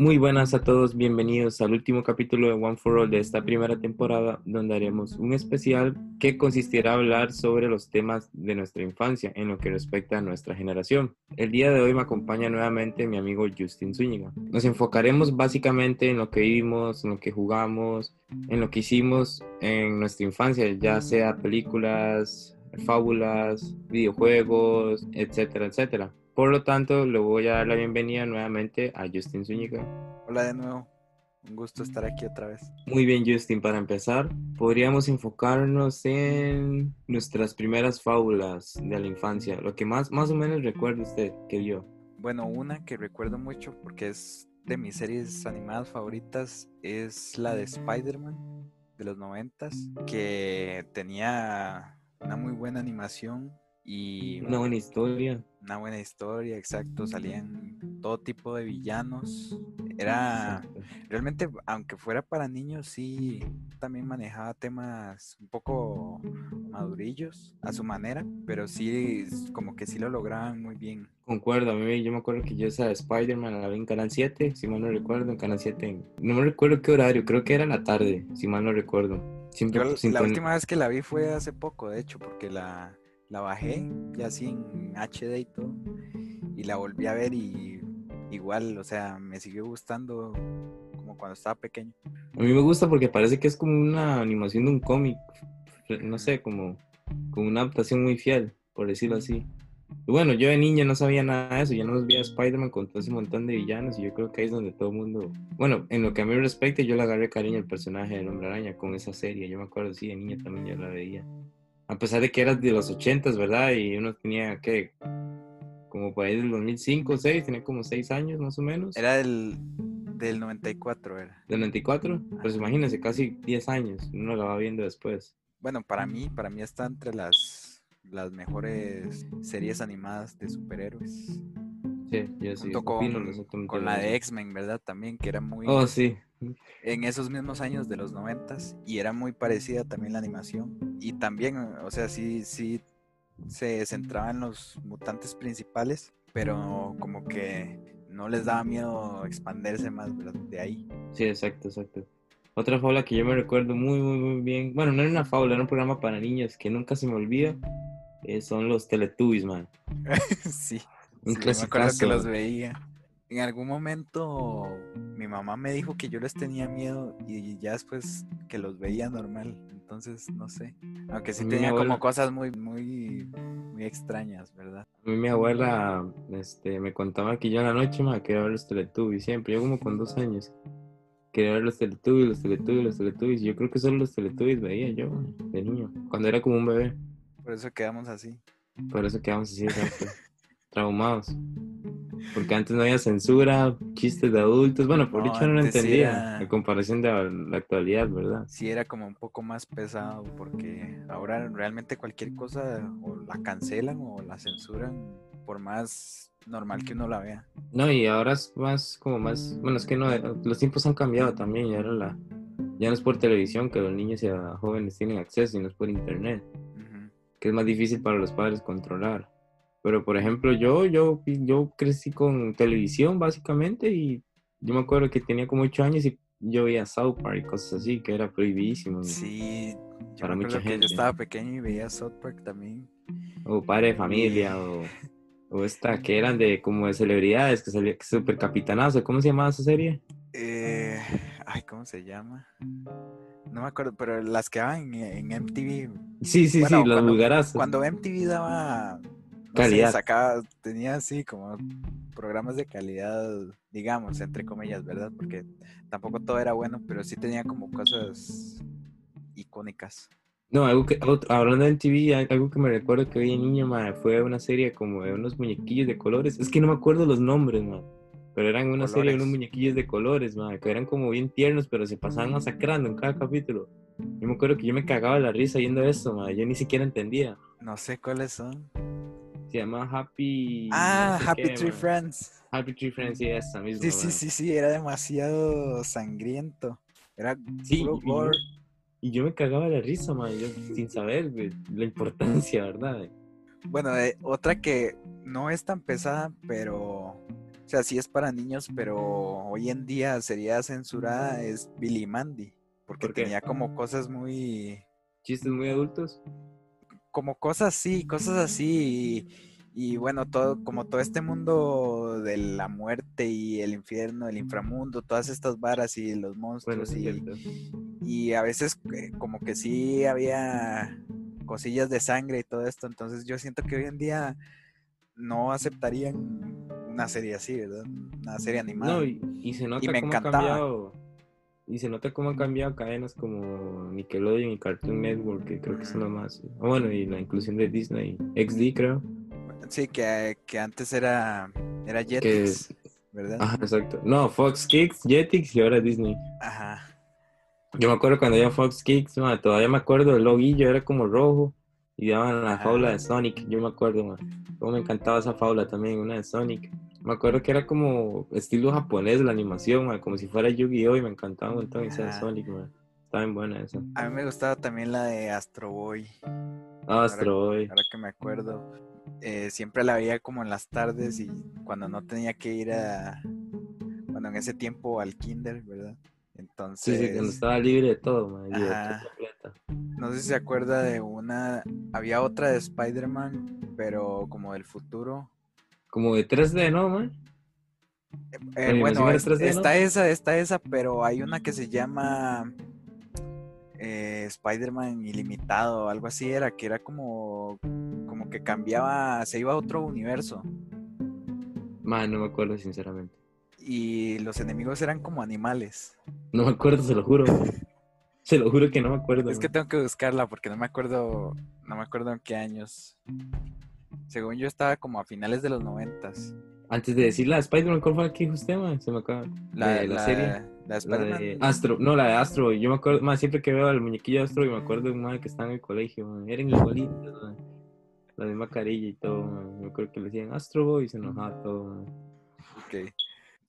Muy buenas a todos, bienvenidos al último capítulo de One for All de esta primera temporada, donde haremos un especial que consistirá en hablar sobre los temas de nuestra infancia en lo que respecta a nuestra generación. El día de hoy me acompaña nuevamente mi amigo Justin Zúñiga. Nos enfocaremos básicamente en lo que vivimos, en lo que jugamos, en lo que hicimos en nuestra infancia, ya sea películas, fábulas, videojuegos, etcétera, etcétera. Por lo tanto, le voy a dar la bienvenida nuevamente a Justin Zúñiga. Hola de nuevo, un gusto estar aquí otra vez. Muy bien, Justin, para empezar, podríamos enfocarnos en nuestras primeras fábulas de la infancia, lo que más, más o menos recuerda usted que vio. Bueno, una que recuerdo mucho porque es de mis series animadas favoritas es la de Spider-Man de los noventas, que tenía una muy buena animación y una buena historia. Una buena historia, exacto. Salían todo tipo de villanos. Era realmente, aunque fuera para niños, sí también manejaba temas un poco madurillos a su manera, pero sí como que sí lo lograban muy bien. Concuerdo, a mí yo me acuerdo que yo esa Spider-Man la vi en Canal 7, si mal no recuerdo, en Canal 7. No me recuerdo qué horario, creo que era la tarde, si mal no recuerdo. la última vez que la vi fue hace poco, de hecho, porque la, la bajé ya en HD y todo y la volví a ver y igual, o sea, me siguió gustando como cuando estaba pequeño. A mí me gusta porque parece que es como una animación de un cómic, no sé, como, como una adaptación muy fiel, por decirlo así. Y bueno, yo de niño no sabía nada de eso, yo no los vi a Spider-Man con todo ese montón de villanos y yo creo que ahí es donde todo el mundo, bueno, en lo que a mí respecta, yo le agarré cariño al personaje del Hombre Araña con esa serie, yo me acuerdo, sí, de niña también yo la veía a pesar de que eras de los 80, ¿verdad? Y uno tenía, ¿qué? Como por ahí del 2005 o 6, tenía como 6 años más o menos. Era del, del 94, era. ¿Del 94? Pues imagínense, casi 10 años, uno la va viendo después. Bueno, para mí, para mí está entre las, las mejores series animadas de superhéroes. Sí, yo sí. Junto con, con la de X-Men, ¿verdad? También, que era muy... Oh, sí. En esos mismos años de los noventas y era muy parecida también la animación. Y también, o sea, sí, sí se centraba en los mutantes principales, pero como que no les daba miedo expandirse más de ahí. Sí, exacto, exacto. Otra fábula que yo me recuerdo muy, muy, muy bien. Bueno, no era una fábula, era un programa para niños que nunca se me olvida. Eh, son los Teletubbies, man. sí. Un sí, me que los veía. En algún momento mi mamá me dijo que yo les tenía miedo y ya después que los veía normal. Entonces, no sé. Aunque sí tenía como cosas muy, muy, muy extrañas, ¿verdad? A mí mi abuela este, me contaba que yo en la noche me quería ver los Teletubbies siempre. Yo como con dos años. Quería ver los Teletubbies, los Teletubbies, los Teletubbies. Yo creo que solo los Teletubbies veía yo de niño. Cuando era como un bebé. Por eso quedamos así. Por eso quedamos así, traumados. Porque antes no había censura, chistes de adultos. Bueno, por dicho no lo entendía. En comparación de la actualidad, ¿verdad? Sí, era como un poco más pesado. Porque ahora realmente cualquier cosa o la cancelan o la censuran. Por más normal que uno la vea. No, y ahora es más como más. Bueno, es que no. Los tiempos han cambiado también. Y ahora la. Ya no es por televisión que los niños y jóvenes tienen acceso, sino es por internet. Que es más difícil para los padres controlar. Pero por ejemplo, yo, yo, yo crecí con televisión básicamente y yo me acuerdo que tenía como ocho años y yo veía South Park y cosas así, que era prohibidísimo. Sí, para mucha gente. yo estaba pequeño y veía South Park también. O Padre de Familia, o, o, esta que eran de como de celebridades, que salía super capitanazo. ¿Cómo se llamaba esa serie? Eh, ay, ¿cómo se llama? No me acuerdo, pero las que daban en, MTV. Sí, sí, sí, las. Cuando MTV daba calidad. sacaba, tenía así como programas de calidad, digamos, entre comillas, ¿verdad? Porque tampoco todo era bueno, pero sí tenía como cosas icónicas. No, algo que, hablando de TV, algo que me recuerdo que vi niño, fue una serie como de unos muñequillos de colores. Es que no me acuerdo los nombres, man. Pero eran una serie de unos muñequillos de colores, man, que eran como bien tiernos, pero se pasaban masacrando en cada capítulo. Yo me acuerdo que yo me cagaba la risa viendo eso, man. Yo ni siquiera entendía. No sé cuáles son. Se llama Happy. Ah, Happy Tree Friends. Happy Tree Friends, sí, esa misma. Sí, sí, sí, sí, era demasiado sangriento. Era sí, y, yo me cagaba la risa, man, yo, sin saber la importancia, ¿verdad? Bueno, eh, otra que no es tan pesada, pero sea, sí es para niños, pero hoy en día sería censurada, es Billy Mandy, porque ¿Por qué? tenía como cosas muy, Chistes muy adultos. Como cosas así, cosas así, y, y bueno, todo, como todo este mundo de la muerte y el infierno, el inframundo, todas estas varas y los Bueno, monstruos sí, y, y a veces eh, como que sí había cosillas de sangre y todo esto, entonces yo siento que hoy en día no aceptarían una serie así, ¿verdad? Una serie animada. No, y, y se nota me cómo ha encantaba. cambiado. Y se nota cómo han cambiado cadenas como Nickelodeon y Cartoon Network, que creo que son las más. Bueno, y la inclusión de Disney, XD, creo. Sí, que, que antes era, era Que, Jetix, ¿verdad? ajá, exacto. No, Fox Kids, Jetix y ahora Disney. Ajá. Yo me acuerdo cuando había Fox Kids, ma, todavía me acuerdo el loguillo era como rojo y daban la Ajá. fábula de Sonic, yo me acuerdo, ma. Cómo me encantaba esa fábula también, una de Sonic. Me acuerdo que era como estilo japonés la animación, ma, como si fuera Yu-Gi-Oh! y me encantaba un montón esa de Ajá. Sonic, ma. Estaba bien buena esa. A mí me gustaba también la de Astro Boy, Astro Boy. ahora que me acuerdo. Eh, siempre la veía como en las tardes y cuando no tenía que ir a, bueno, en ese tiempo al kinder, ¿verdad? Sí, Entonces, sí, cuando estaba libre de todo, ma, libertad Ajá. completa. no sé si se acuerda de una, había otra de Spider-Man, pero como del futuro. Como de 3D, ¿no, man? Eh, bueno, animación era es- 3D, ¿no? está esa, está esa, pero hay una que se llama eh, Spider-Man Ilimitado, algo así era, que era como, como que cambiaba, se iba a otro universo Man, no me acuerdo, sinceramente. Y los enemigos eran como animales. No me acuerdo, se lo juro. Se lo juro que no me acuerdo. Es que tengo que buscarla porque no me acuerdo, no me acuerdo en qué años. Según yo estaba como a finales de los noventas. Antes de decir la de Spider-Man, ¿cuál fue la que dijo usted, man? Se me acaba. La, de la, la- serie. la de La Spider-Man. de Astro, no, la de Astro. Yo me acuerdo, más siempre que veo al muñequillo de Astro, y me acuerdo de un que estaba en el colegio, man. Eran igualitos, man. La misma carilla y todo, man. Me acuerdo que le decían Astro Boy y se enojaba todo, man. Ok.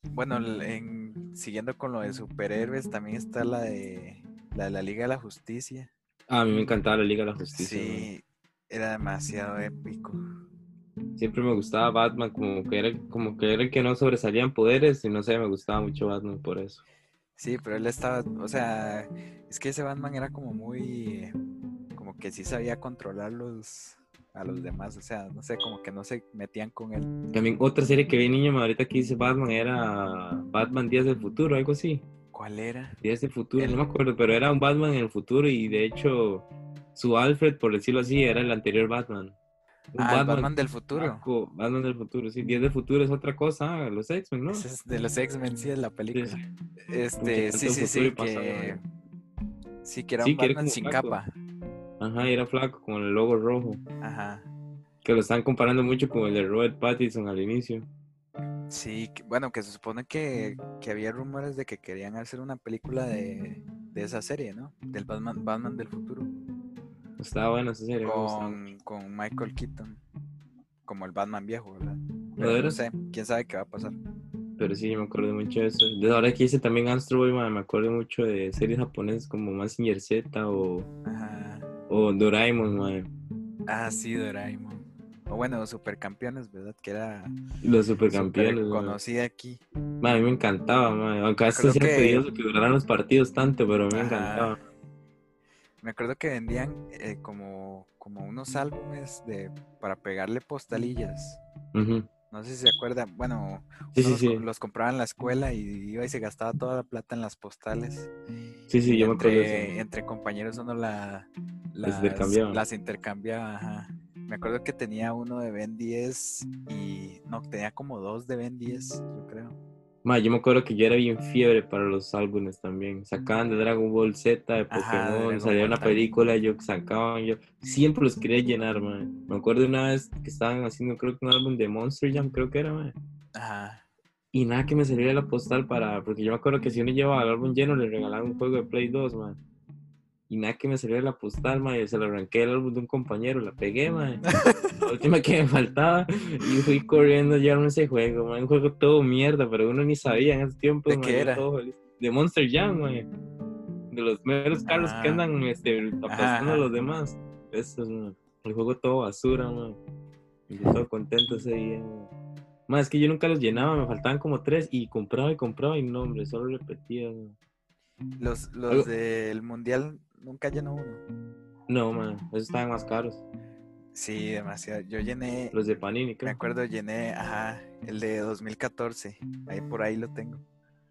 Bueno, en, siguiendo con lo de superhéroes, también está la de la, de la Liga de la Justicia. Ah, a mí me encantaba la Liga de la Justicia. Sí, era demasiado épico. Siempre me gustaba Batman, como que era, como que era el que no sobresalían poderes, y no sé, me gustaba mucho Batman por eso. Sí, pero él estaba, o sea, es que ese Batman era como muy, como que sí sabía controlarlos a los demás, o sea, no sé, como que no se metían con él. También otra serie que vi niño, ahorita que dice Batman, era Batman Días del Futuro, algo así. ¿Cuál era? Días del Futuro, El- no me acuerdo, pero era un Batman en el futuro y de hecho su Alfred, por decirlo así, era el anterior Batman. Un Ah, Batman del futuro. Batman del futuro, sí. Días del Futuro es otra cosa, ah, los X-Men, ¿no? Es de los X-Men, sí, es la película. Sí. Este, sí, sí, sí, y pasado, que, sí, que era Sí, un que era Batman sin capa. Ajá, era flaco con el logo rojo. Ajá. Que lo están comparando mucho con el de Robert Pattinson al inicio. Sí, bueno, que se supone que, que había rumores de que querían hacer una película de, de esa serie, ¿no? Del Batman, Batman del futuro. Estaba buena esa serie. Con, con Michael Keaton. Como el Batman viejo, ¿verdad? ¿De Pero no sé, quién sabe qué va a pasar. Pero sí, me acuerdo mucho de eso. De ahora que hice también Astro Boy, man, me acuerdo mucho de series japonesas como Mazinger Z o, Ajá. O Doraemon, man. Ah, sí, Doraemon. O bueno, Supercampeones, ¿verdad? Que era Los supercampeones. conocida aquí. Man, a mí me encantaba, man. aunque a veces Creo era que- duraran los partidos tanto, pero me Ajá. encantaba. Me acuerdo que vendían eh, como, como unos álbumes de para pegarle postalillas. Ujú. No sé si se acuerdan. Bueno, Sí, los, sí. co- los compraba en la escuela y iba y se gastaba toda la plata en las postales. Sí, sí, yo me acuerdo entre, entre compañeros uno la, Las las, intercambiaban. las intercambiaba. ajá. Me acuerdo que tenía uno de Ben 10 y no, tenía como dos de Ben 10, yo creo. Man, yo me acuerdo que yo era bien fiebre para los álbumes también. Sacaban de Dragon Ball Z, de Pokémon, salía una película, yo sacaban, yo siempre los quería llenar, man. Me acuerdo una vez que estaban haciendo, creo que un álbum de Monster Jam, creo que era, man. Ajá. Y nada que me saliera la postal para, porque yo me acuerdo que si uno llevaba el álbum lleno le regalaban un juego de Play 2, man. Y nada que me saliera la postal, se la arranqué el álbum de un compañero, la pegué, man. La última que me faltaba y fui corriendo a llevarme ese juego, man. Un juego todo mierda, pero uno ni sabía en ese tiempo. ¿De man, qué era? todo. De Monster Jam, man. De los meros carros que Ah. andan este, aplastando ajá. a los demás. Eso, man. El juego todo basura, man. Y yo todo contento ese día, man. Más es que yo nunca los llenaba, me faltaban como tres y compraba y compraba y no, hombre, solo repetía. Los, los del mundial nunca llenó uno. No, man, esos estaban más caros. Sí, demasiado. Yo llené, Los de Panini, me creo. acuerdo, llené, ajá, el de 2014. Ahí por ahí lo tengo.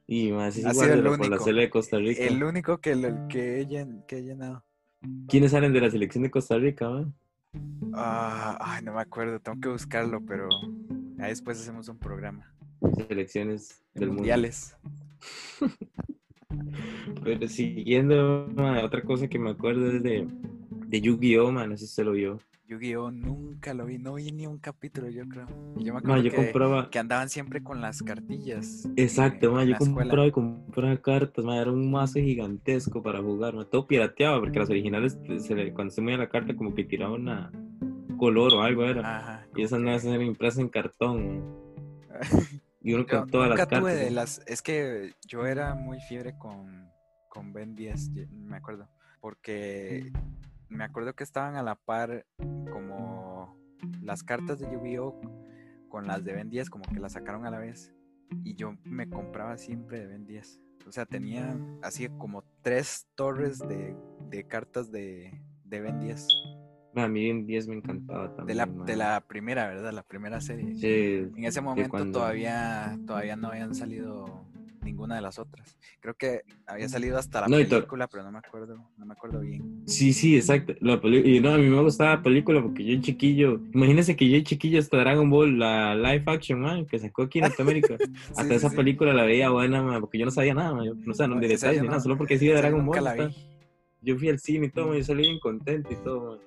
Y más es Ha igual sido el lo- por la único. de Costa Rica. El único que, lo- que, he, llen- que he llenado. ¿Quiénes salen de la selección de Costa Rica, man? Ah, ay, no me acuerdo, tengo que buscarlo, pero ahí después hacemos un programa. Selecciones De del mundo. Pero siguiendo, otra cosa que me acuerdo es de, de Yu-Gi-Oh, man, no sé si se lo vio. Yu-Gi-Oh! nunca lo vi, no vi ni un capítulo, yo creo. Y yo me acuerdo yo que, compraba, que andaban siempre con las cartillas. exacto, la yo escuela. compraba y compraba cartas, ma, era un mazo gigantesco para jugar, ma, todo pirateado, porque las originales, se le- cuando se movía la carta, como que tiraba una color o algo era. Ajá. y esas que- eran impresas en cartón, Yo con todas las nunca cartas. tuve de las. Es que yo era muy fiebre con, con Ben 10, ye- me acuerdo. Porque me acuerdo que estaban a la par como las cartas de Yu-Gi-Oh! con las de Ben 10, como que las sacaron a la vez. Y yo me compraba siempre de Ben 10. O sea, tenía así como tres torres de, de cartas de, de Ben 10. Ma, a mí en 10 me encantaba De también. la, ma. de la primera, ¿verdad? La primera serie. Sí, En ese momento cuando- todavía, todavía no habían salido ninguna de las otras. Creo que había salido hasta la No, película, pero no me acuerdo, no me acuerdo bien. Sí, sí, exacto. La y no, a mí me gustaba la película porque yo chiquillo, imagínense que yo chiquillo hasta Dragon Ball, la live action, man, que sacó aquí en Norteamérica. hasta sí, esa sí. película la veía buena, man, porque yo no sabía nada, man, yo no sabía No, de esa detalles ni nada, solo porque sí de Dragon nunca Ball. la está. vi. Yo fui al cine y todo, man, yo salí bien contento y todo, man.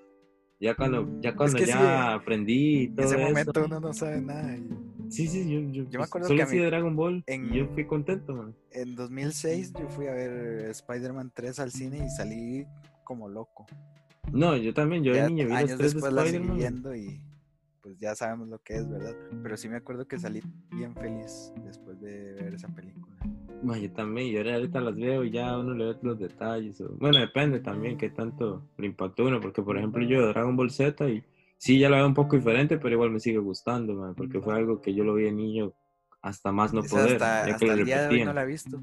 Ya cuando, ya cuando que sí, ya aprendí y En todo ese eso. momento uno no sabe nada. y Sí, sí, yo, yo, Yo me pues, acuerdo solo que a sí mí- de Dragon Ball en- y yo fui contento, man. En 2006 yo fui a ver Spider-Man 3 al cine y salí como loco. No, yo también, yo de Ya niño vi los años tres de después seguí Spider-Man. viendo y pues ya sabemos lo que es, ¿verdad? Pero sí me acuerdo que salí bien feliz después de ver esa película. Yo también, yo ahorita las veo y ya uno le ve los detalles. o- Bueno, depende también qué tanto le impactó uno, porque por ejemplo yo Dragon Ball Z y sí ya la veo un poco diferente, pero igual me sigue gustando, porque fue algo que yo lo vi de niño hasta más no poder, hasta ya que hasta el día de hoy no la he visto.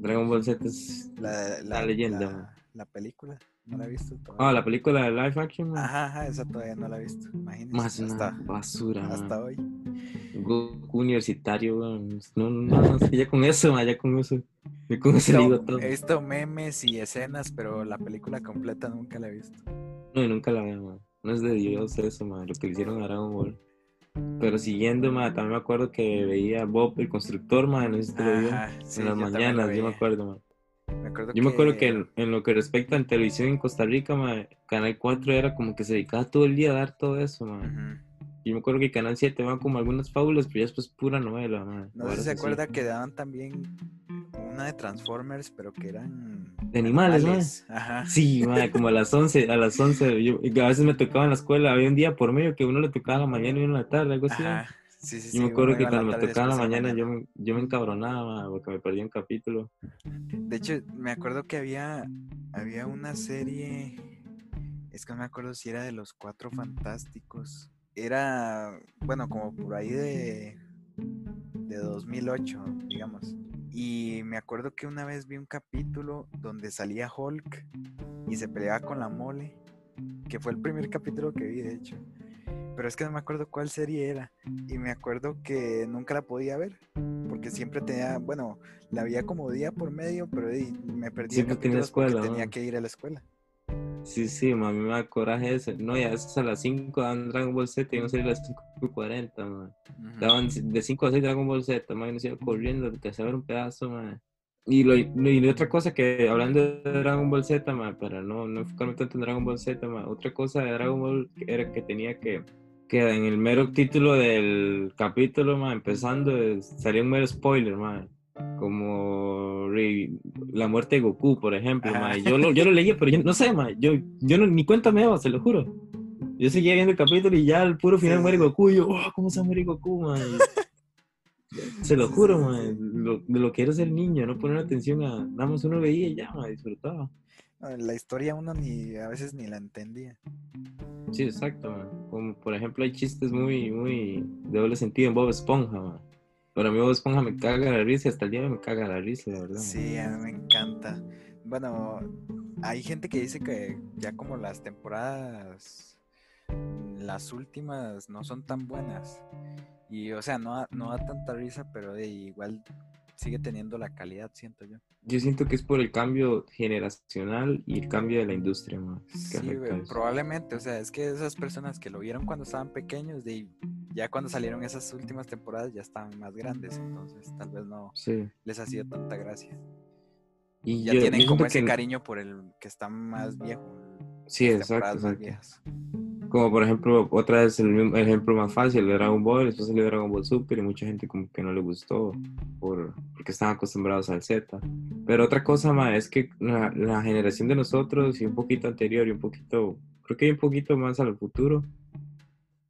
Dragon Ball Z es La, la leyenda, La, la película, no la he visto Ah, todavía. la película de live action. Ajá, ajá, esa todavía no la he visto. Imagínense. más hasta, basura, hasta hoy. Goku universitario, weón. no, no, no, ya con eso, ma, ya con eso, ya con eso No, digo todo. he visto memes y escenas, pero la película completa nunca la he visto. No, y nunca la veo, ma. No es de Dios eso, ma, lo que le hicieron a Dragon Ball. Pero siguiendo, ma, también me acuerdo que veía Bob el constructor, ma, no sé si te lo vio. Ajá, sí, en las mañanas, yo me acuerdo, ma. Me acuerdo Yo me acuerdo que en, en lo que respecta a televisión en Costa Rica, ma, Canal 4 era como que se dedicaba todo el día a dar todo eso, ma. Yo me acuerdo que Canal 7 van como algunas fábulas, pero ya después pura novela, ma. No sé si se sí. acuerda que daban también una de Transformers, pero que eran De animales, ¿no? Ajá. Sí, ma, como a las 11, a las 11, yo, a veces me tocaba en la escuela, había un día por medio que uno le tocaba a la mañana y uno a la tarde, algo así. Ajá. Sí, sí. Yo me acuerdo que cuando me tocaba en la mañana, yo me, yo me encabronaba porque me perdí un capítulo. De hecho, me acuerdo que había, había una serie, es que no me acuerdo si era de los Cuatro Fantásticos. Era, bueno, como por ahí de, de 2008, digamos. Y me acuerdo que una vez vi un capítulo donde salía Hulk y se peleaba con la mole, que fue el primer capítulo que vi, de hecho. Pero es que no me acuerdo cuál serie era. Y me acuerdo que nunca la podía ver. Porque siempre tenía, bueno, la veía como día por medio, pero me perdí Siempre tenía escuela, tenía que ir a la escuela. Sí, sí, ma, a mí me da coraje ese. No, ya es a las 5 dan Dragon Ball Z y no salía a las 5.40, ma. Ujú. Daban de 5 a 6 Dragon Ball Z, ma, y nos iba corriendo porque se ver un pedazo, ma. Y, lo, y otra cosa que, hablando de Dragon Ball Z, ma, para no, no enfocarme tanto en Dragon Ball Z, ma, otra cosa de Dragon Ball era que tenía que, que en el mero título del capítulo, ma, empezando, salía un mero spoiler, ma, como re- la muerte de Goku, por ejemplo, ma, yo lo, yo lo leía, pero yo no sé, ma, yo, yo no, ni cuenta me daba, se lo juro. Yo seguía viendo el capítulo y ya al puro final Sí, muere. Goku y yo, oh, ¿cómo se muere Goku, ma? Se lo juro, ma, lo, de lo que era ser niño, no poner atención a, nada más uno veía y ya, ma, disfrutaba. La historia uno ni a veces ni la entendía. Sí, exacto, man. Como por ejemplo hay chistes muy, muy de doble sentido en Bob Esponja, man. Pero a mí Bob Esponja me caga la risa y hasta el día me caga la risa, la verdad. Sí, a mí me encanta. Bueno, hay gente que dice que ya como las temporadas, las últimas no son tan buenas. Y o sea, no, no da tanta risa, pero de igual sigue teniendo la calidad, siento yo. Yo siento que es por el cambio generacional y el cambio de la industria, man. Sí, probablemente, o sea, es que esas personas que lo vieron cuando estaban pequeños, de ya cuando salieron esas últimas temporadas ya estaban más grandes, entonces tal vez no les hacía tanta gracia. Y ya tienen como ese cariño por el que está más viejo. Sí, exacto. Como por ejemplo, otra vez el ejemplo más fácil de Dragon Ball, después salió Dragon Ball Super y mucha gente como que no le gustó por, porque estaban acostumbrados al Z. Pero otra cosa más es que la, la, generación de nosotros y un poquito anterior y un poquito, creo que un poquito más al futuro,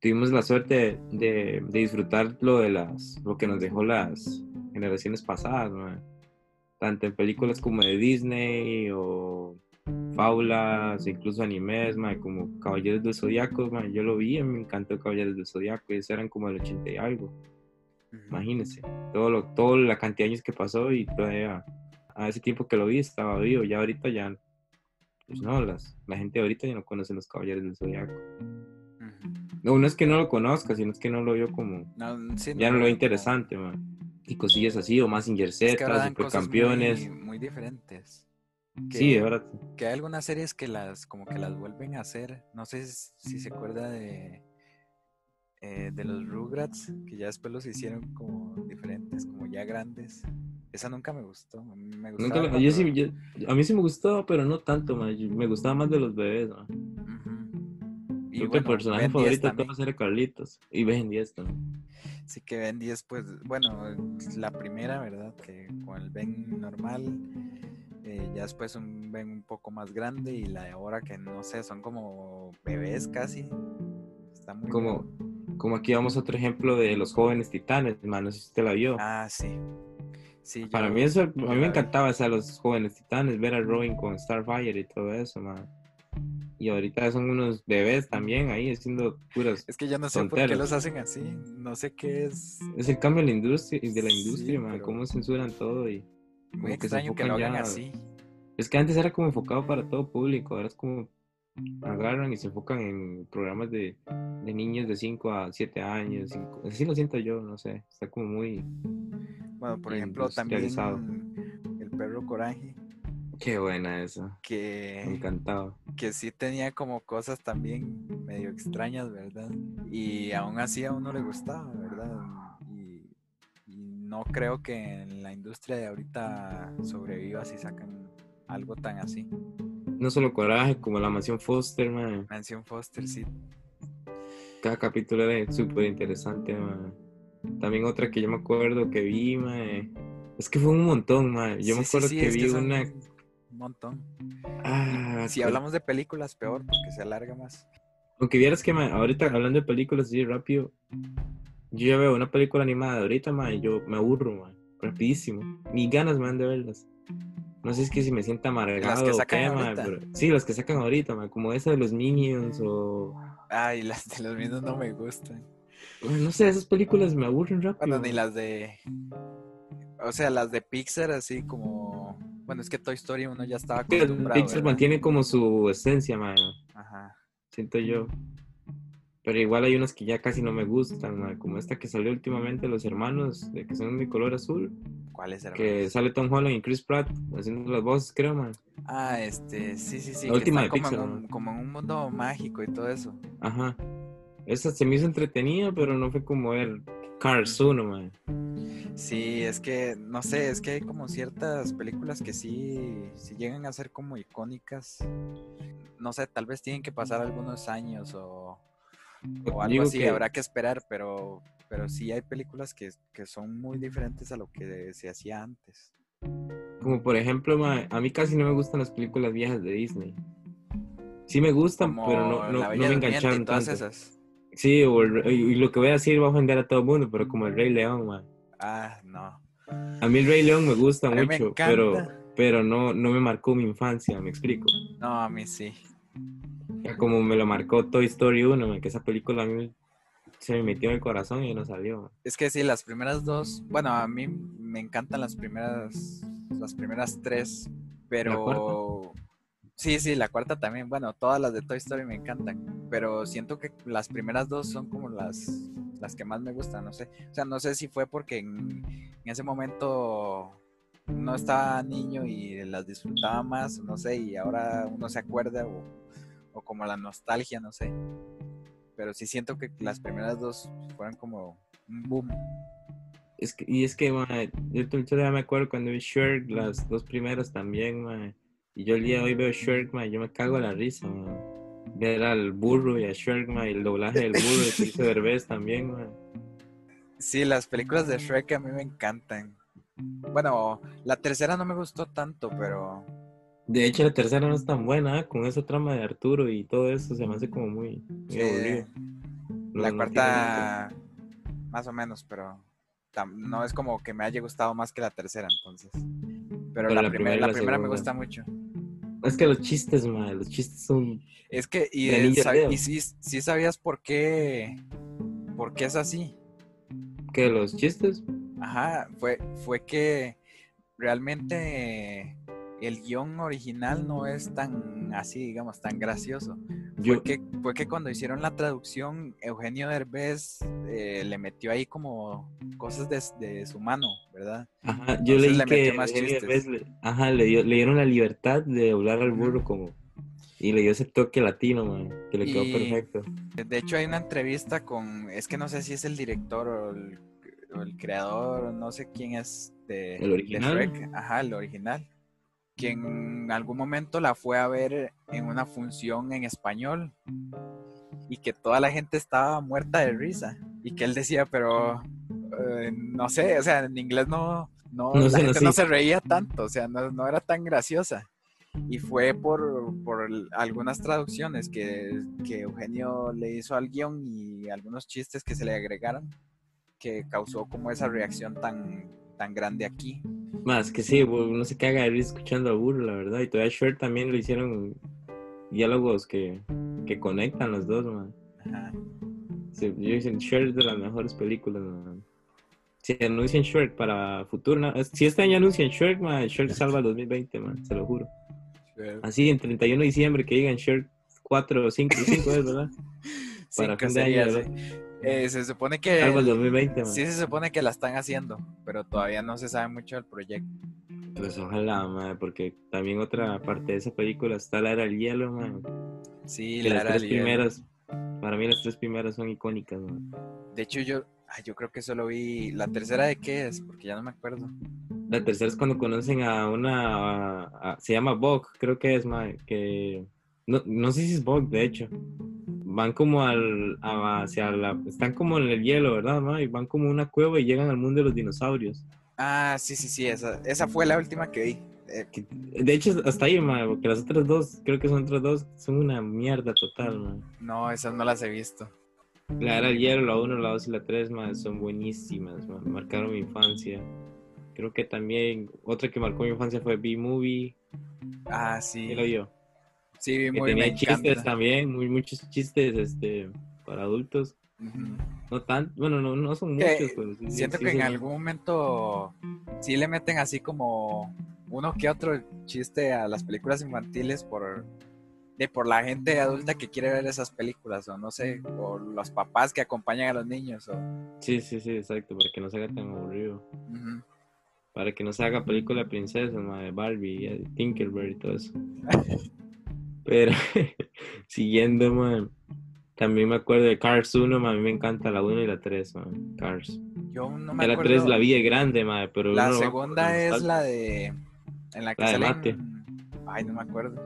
tuvimos la suerte de, de disfrutar lo de las, lo que nos dejó las generaciones pasadas, tanto en películas como de Disney o fábulas, incluso animes, como Caballeros del Zodiaco, yo lo vi, me encantó Caballeros del Zodiaco, y esos eran como el 80 y algo. Imagínense, todo lo, toda la cantidad de años que pasó y todavía a ese tiempo que lo vi estaba vivo, ya ahorita ya, pues no, las, la gente ahorita ya no conoce los Caballeros del Zodiaco. No, no es que no lo conozca, sino es que no lo vio como, ya no, lo ve interesante, Y cosillas así, o más Z, supercampeones. Muy, muy diferentes. Que, sí, de verdad. Que hay algunas series que las, como que las vuelven a hacer. No sé si se acuerda de, eh, de los Rugrats, que ya después los hicieron como diferentes, como ya grandes. Esa nunca me gustó. Me a mí sí me gustó, pero no tanto, me gustaba más de los bebés. Y el personaje favorito de todos era Carlitos. Y Ben 10 también. Sí que Ben 10, pues, bueno, la primera, ¿verdad? Que con el Ben normal eh, ya después un ven un poco más grande y la de ahora que no sé, son como bebés casi. Está muy como, como aquí vamos a otro ejemplo de los jóvenes titanes, hermano, no sé si usted la vio. Ah, sí. sí Para mí eso, a mí me encantaba los jóvenes titanes, ver a Robin con Starfire y todo eso, man. Y ahorita son unos bebés también ahí haciendo puras. Es que ya no sé por qué los hacen así. No sé qué es. Es el cambio de la industria, de la industria, man. Cómo censuran todo y. Muy extraño que, lo hagan así. Es que antes era como enfocado para todo público, ahora es como agarran y se enfocan en programas de, de niños de 5 a 7 años. así lo siento yo, no sé, está como muy... Bueno, por ejemplo, también el perro Coraje. Qué buena esa. Que... Me encantaba. Que sí tenía como cosas también medio extrañas, ¿verdad? Y aún así a uno le gustaba, ¿verdad? No creo que en la industria de ahorita sobreviva si sacan algo tan así. No solo Coraje, como la Mansión Foster, man. Mansión Foster, sí. Cada capítulo era súper interesante, man. También otra que yo me acuerdo que vi, man. Es que fue un montón, man. Yo me acuerdo que vi una... Un montón. Ah, si hablamos de películas, peor, porque se alarga más. Aunque vieras que, man, ahorita hablando de películas así rápido, yo ya veo una película animada de ahorita, man, y yo me aburro, man, rapidísimo. Ni ganas me dan de verlas. No sé si es que si me sienta amargado las que sacan o qué, sí, las que sacan ahorita, man, como esa de los Minions o... Ay, las de los Minions no me gustan. no sé, esas películas me aburren rápido. Bueno, ni las de... O sea, las de Pixar así como... Bueno, es que Toy Story uno ya estaba acostumbrado. Pixar mantiene como su esencia, man. Ajá. Siento yo. Pero igual hay unas que ya casi no me gustan, como esta que salió últimamente, Los Hermanos, de que son de color azul. ¿Cuál es? Que sale Tom Holland y Chris Pratt haciendo las voces, creo, man. Ah, este, sí, sí, sí. La última de como Pixar. En un, como en un mundo mágico y todo eso. Ajá. Esa se me hizo entretenida, pero no fue como ver Cars 1, man. Sí, es que, no sé, es que hay como ciertas películas que sí, sí llegan a ser como icónicas. No sé, tal vez tienen que pasar algunos años o o algo así, habrá que esperar, pero, pero sí hay películas que, son muy diferentes a lo que se hacía antes. Como por ejemplo, a mí casi no me gustan las películas viejas de Disney. Sí me gustan, pero no, no, me engancharon tanto. Esas. Sí, y lo que voy a decir va a ofender a todo el mundo, pero como el Rey León, man. Ah, no. A mí el Rey León me gusta mucho, pero, pero no, no me marcó mi infancia, me explico. No, a mí sí. Como me lo marcó Toy Story 1, que esa película a mí se me metió en el corazón y no salió. Es que sí, las primeras dos, bueno, a mí me encantan las primeras, las primeras tres, pero... Sí, sí, la cuarta también. Bueno, todas las de Toy Story me encantan, pero siento que las primeras dos son como las, las que más me gustan, no sé. O sea, no sé si fue porque en, ese momento no estaba niño y las disfrutaba más, no sé, y ahora uno se acuerda o, o como la nostalgia, no sé. Pero sí siento que las primeras dos fueron como un boom. Es que, y es que, yo todavía me acuerdo cuando vi Shrek, las dos primeras también, man y yo el día de hoy veo Shrek, man, yo me cago en la risa, man. Ver al burro y a Shrek, man, y el doblaje del burro de Chris Derbez también, man. Sí, las películas de Shrek a mí me encantan. Bueno, la tercera no me gustó tanto, pero... De hecho, la tercera no es tan buena, con esa trama de Arturo y todo eso se me hace como muy, aburrido. la cuarta, más o menos, pero no es como que me haya gustado más que la tercera, entonces. Pero, la, primera, la primera me gusta mucho. Es que los chistes, man, los chistes son. Es que, y, y sí, sabías por qué. ¿Por qué es así? ¿Que los chistes? Ajá, fue, fue que realmente el guion original no es tan así, digamos, tan gracioso. Fue, que, fue que cuando hicieron la traducción, Eugenio Derbez eh, le metió ahí como cosas de, su mano, ¿verdad? Ajá, yo leí le que más le, ajá, le, dieron la libertad de hablar al burro como... Y le dio ese toque latino, man, que le quedó perfecto. De hecho, hay una entrevista con... Es que no sé si es el director o el, creador, no sé quién es de... ¿El original? Ajá, el original que en algún momento la fue a ver en una función en español y que toda la gente estaba muerta de risa y que él decía, pero eh, no sé, o sea, en inglés no, no, la gente no se reía tanto, o sea, no, era tan graciosa. Y fue por, algunas traducciones que, que Eugenio le hizo al guion y algunos chistes que se le agregaron que causó como esa reacción tan, tan grande aquí. Más que sí, no se caga de escuchando a Burro, la verdad. Y todavía Shirt también lo hicieron diálogos que, que conectan los dos, man. Ajá. Sí, yo dicen Shirt es de las mejores películas, man. Si anuncian Shrek para futuro, si este año anuncian Shrek, man, Shrek salva el 2020, man, se lo juro. Así en 31 de diciembre que digan Shrek 4 o 5, 5 es, ¿verdad? para fin de año, eh, se supone que. Algo 2020, Sí, se supone que la están haciendo, pero todavía no se sabe mucho del proyecto. Pues ojalá, madre, porque también otra parte de esa película está la era del hielo, man. Sí, la las tres primeras, para mí las tres primeras son icónicas, man. De hecho, yo, yo creo que solo vi. ¿La tercera de qué es? Porque ya no me acuerdo. La tercera es cuando conocen a una. se llama Bog, creo que es, man, que. No, no sé si es Bog, de hecho van como al, hacia la, están como en el hielo, ¿verdad? Y van como a una cueva y llegan al mundo de los dinosaurios. Ah, sí, sí, sí, esa, esa fue la última que vi. Eh, de hecho, hasta ahí, ma, porque las otras dos, creo que son otras dos, son una mierda total, ma. No, esas no las he visto. La era el hielo, la 1, la 2 y la 3, ma, son buenísimas, ma, marcaron mi infancia. Creo que también, otra que marcó mi infancia fue B-Movie. Ah, sí. ¿Qué lo vio? Sí, muy tenía chistes también, muy, muchos chistes este, para adultos. No tan, bueno, no, no son muchos, pero Siento que en algún momento sí le meten así como uno que otro chiste a las películas infantiles por, de, por la gente adulta que quiere ver esas películas, o no sé, o los papás que acompañan a los niños. O... Sí, sí, sí, exacto, para que no se haga tan aburrido. Para que no se haga película de princesas, de Barbie, Tinkerbell y todo eso. Pero siguiendo, man, también me acuerdo de Cars 1, man, a mí me encanta la 1 y la 3, man, Cars. Yo no me la acuerdo. La 3 la vi de grande, man, pero... La segunda es la de... En la que la salen... Mate. Ay, no me acuerdo.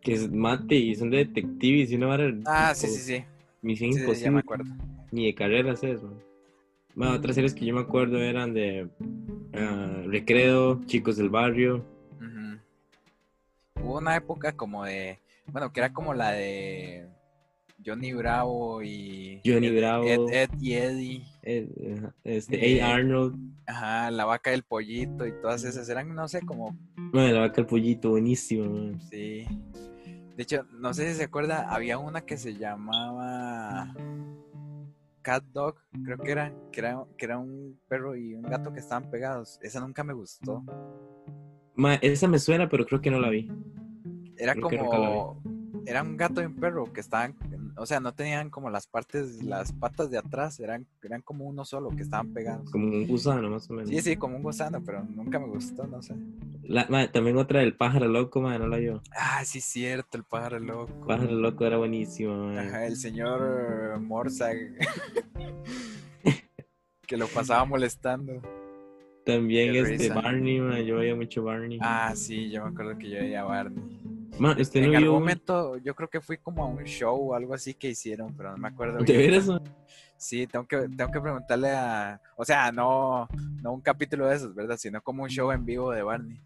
Que es Mate y son de detectives y no van a... Ah, sí, sí, sí. Misión sí, Imposible. ya me acuerdo. Ni de carreras es, man. Bueno, otras series que yo me acuerdo eran de uh, Recreo, Chicos del Barrio, hubo una época como de, bueno, que era como la de Johnny Bravo y Johnny Ed, Bravo. Ed, Ed y Eddie. eh, ajá, este, Eh, A. Arnold. Ajá, la vaca del pollito y todas esas eran, no sé, como Mae, la vaca el pollito, buenísimo. Sí. De hecho, no sé si se acuerda, había una que se llamaba Cat Dog, creo que era, que era, que era un perro y un gato que estaban pegados. Esa nunca me gustó. Mae, esa me suena, pero creo que no la vi. Era Creo como, era un gato y un perro que estaban, o sea, no tenían como las partes, las patas de atrás, eran, eran como uno solo, que estaban pegados. Como un gusano, más o menos. Sí, sí, como un gusano, pero nunca me gustó, no sé. La- mae, también otra del pájaro loco, mae, no la vio. Ah, sí, cierto, el pájaro loco. Pájaro loco era buenísimo, mae. Ajá, el señor Morsag. que lo pasaba molestando. También Qué este risa. Barney, yo veía mucho Barney. Ah, sí, yo me acuerdo que yo veía Barney. Man, usted en no algún vio. momento yo creo que fui como a un show o algo así que hicieron, pero no me acuerdo ¿De bien. Sí, tengo que, tengo que preguntarle a... O sea, no, no un capítulo de esos, ¿verdad? Sino como un show en vivo de Barney.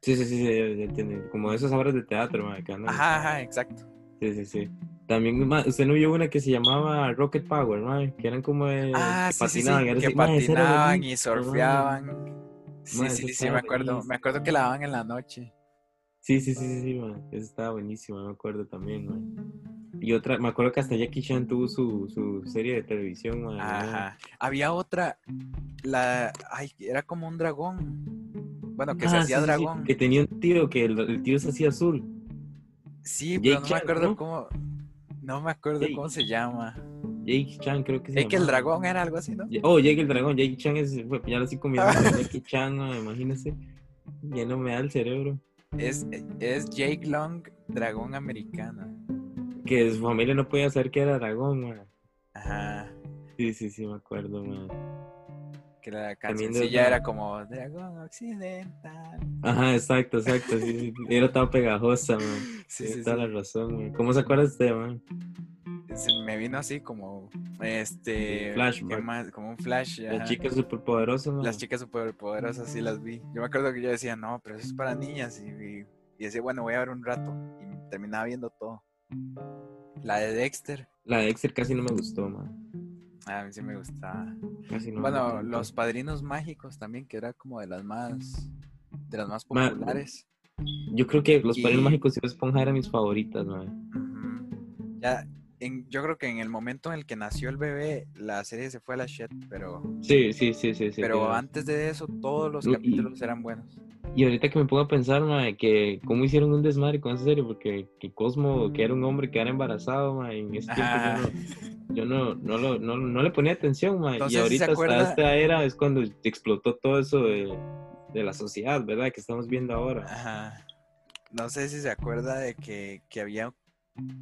Sí, sí, sí, sí, ya- ya entiendo. Como esas obras de teatro, mae, que andan- Ajá, ajá, exacto. Sí, sí, sí. También, usted no vio una que se llamaba Rocket Power, mae, que eran como de, Ah, que sí, sí, sí, patinaban. que así, era patinaban y surfeaban. Sí, Ma, sí, sí, estaba me acuerdo. Me acuerdo que la daban en la noche. Sí, sí, sí, sí, sí, mae. Eso estaba buenísimo, me acuerdo también, mae. Y otra, me acuerdo que hasta Jackie Chan tuvo su, su serie de televisión, mae. Ajá. Había otra, la, ay, era como un dragón. Bueno, que se Ah, hacía sí, sí, sí, dragón. que tenía un tío, que el, el tío se hacía azul. Sí, pero no me acuerdo ¿no? cómo, no me acuerdo Jake. cómo se llama. Jake Chan creo que se Es que el dragón era algo así, ¿no? Oh, Jake el dragón. Jake Chan es, ya lo estoy comiendo. Jackie Chan, imagínese. Ya no me da el cerebro. Es, es Jake Long, dragón americano. Que su familia no podía saber que era dragón, mae. Ajá. Sí, sí, sí, me acuerdo, mae. Que la cancioncilla era como Dragón Occidental. Ajá, exacto, exacto. Sí. Era tan pegajosa, man. Sí, sí, toda sí. la razón, man. ¿Cómo se acuerda usted, man? Se me vino así como este. ¿qué más? como un flash La ajá. chica superpoderosa, man. las chicas superpoderosas sí las vi yo me acuerdo que yo decía no pero eso es para niñas y, y- y decía bueno voy a ver un rato y terminaba viendo todo la de Dexter La de Dexter casi no me gustó, man. A mí sí me gustaba no bueno los padrinos mágicos también que era como de las más de las más Ma- populares Yo creo que Los y- Padrinos Mágicos y Esponja eran mis favoritas. Ujú. ya en- yo creo que en el momento en el que nació el bebé la serie se fue a la shit pero Sí, sí, sí, sí. sí pero antes de eso todos los No, y- capítulos eran buenos Y ahorita que me pongo a pensar, man, que cómo hicieron un desmadre con esa serie, porque que Cosmo, que era un hombre que era embarazado, man, en ese tiempo yo no, yo no, no, lo- no, no le ponía atención. Entonces, y ¿sí ahorita hasta esta era es cuando explotó todo eso de, de la sociedad, ¿verdad? Que estamos viendo ahora. Ajá. No sé si se acuerda de que, que había,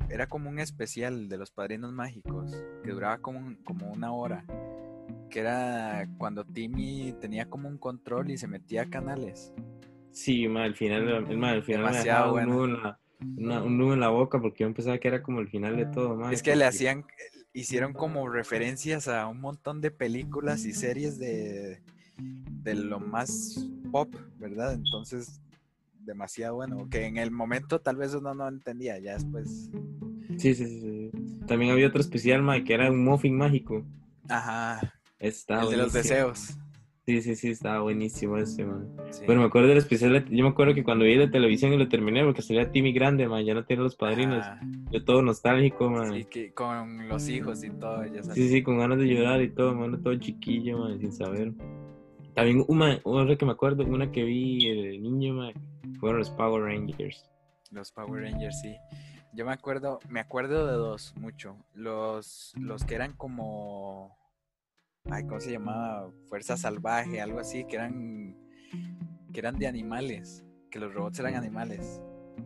era como un especial de los padrinos mágicos, que duraba como, como una hora, que era cuando Timmy tenía como un control y se metía a canales. Sí, ma, al final, el, ma, al final me dejaba un, nudo en la, una- un nudo en la boca porque yo pensaba que era como el final de todo, ma, Es que le hacían, hicieron como referencias a un montón de películas y series de, de lo más pop, ¿verdad? Entonces, demasiado bueno, que en el momento tal vez uno no entendía, ya después... Sí, sí, sí, sí. También había otro especial, ma, que era un muffin mágico. Ajá, Estaba el de los deseos. Sí, sí, sí, estaba buenísimo ese, man. sí. Pero me acuerdo del especial, yo me acuerdo que cuando vi la televisión y lo terminé porque salía Timmy grande, man, ya no tiene los padrinos. Ajá. Yo todo nostálgico, man. Sí, que con los hijos y todo, ya. Sí, sí, con ganas de llorar y todo, mano, todo chiquillo, man, sin saber. También una, otra que me acuerdo, una que vi de niño, man, fueron los Power Rangers. Los Power Rangers, sí. Yo me acuerdo, me acuerdo de dos mucho. Los, los que eran como, ay, ¿cómo se llamaba? Fuerza Salvaje, algo así, que eran, que eran de animales, que los robots eran animales.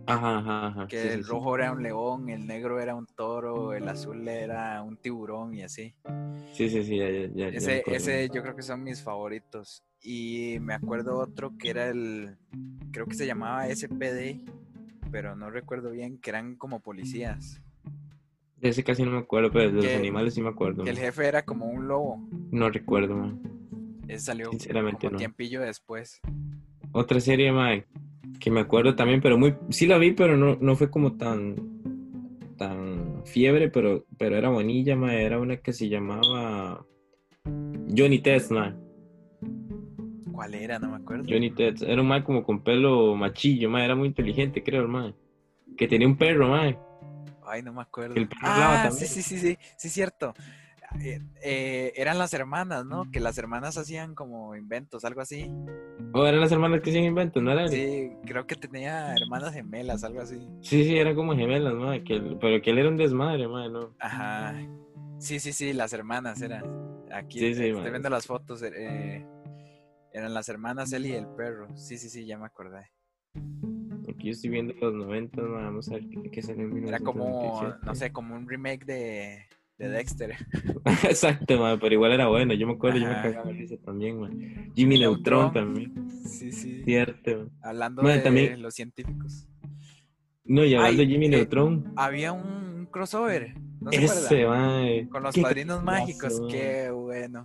Ajá, ajá, ajá. Que sí, el sí. rojo era un león, el negro era un toro, el azul era un tiburón y así. Sí, sí, sí, ya, ya, Ese, ese yo creo que son mis favoritos. Y me acuerdo otro que era el, creo que se llamaba SPD, pero no recuerdo bien, que eran como policías. Ese casi no me acuerdo, pero de los animales sí me acuerdo. Que el man. jefe era como un lobo. No recuerdo, man. Ese salió Sinceramente como no. tiempillo después. Otra serie, man, que me acuerdo también, pero muy, sí la vi, pero no, no fue como tan, tan, fiebre, pero, pero era bonilla, ma, era una que se llamaba Johnny Test, ma. ¿Cuál era? No me acuerdo. Johnny Test, era un ma como con pelo machillo, ma, era muy inteligente, creo, ma. Que tenía un perro, ma. Ay, no me acuerdo. El Ah, sí, sí, sí, sí, sí, cierto. Eh, eh, eran las hermanas, ¿no? Que las hermanas hacían como inventos, algo así. Oh, eran las hermanas que hacían inventos, ¿no era? Sí, Sí, creo que tenía hermanas gemelas, algo así. sí, eran como gemelas, ma, que, pero que él era un desmadre, ma, ¿no? Ajá. Sí, sí, sí, las hermanas eran. Aquí Sí, sí, eh, man. estoy viendo las fotos. eh, eran las hermanas él y el perro. Sí, sí, sí, ya me acordé. Yo estoy viendo los 90, ma, vamos a ver qué, salió en Era como, 1997. no sé, como un remake de, de Dexter. Exacto, pero igual era bueno, yo me acuerdo, yo me cagaba risa también, ma. Jimmy Neutron también, Sí, sí. cierto. Hablando Man, de también- los científicos. No, y hablando Ay, de Jimmy eh, Neutron, Había un, crossover. ¿No se ese, acuerda? ma. Con los padrinos mágicos, qué bueno.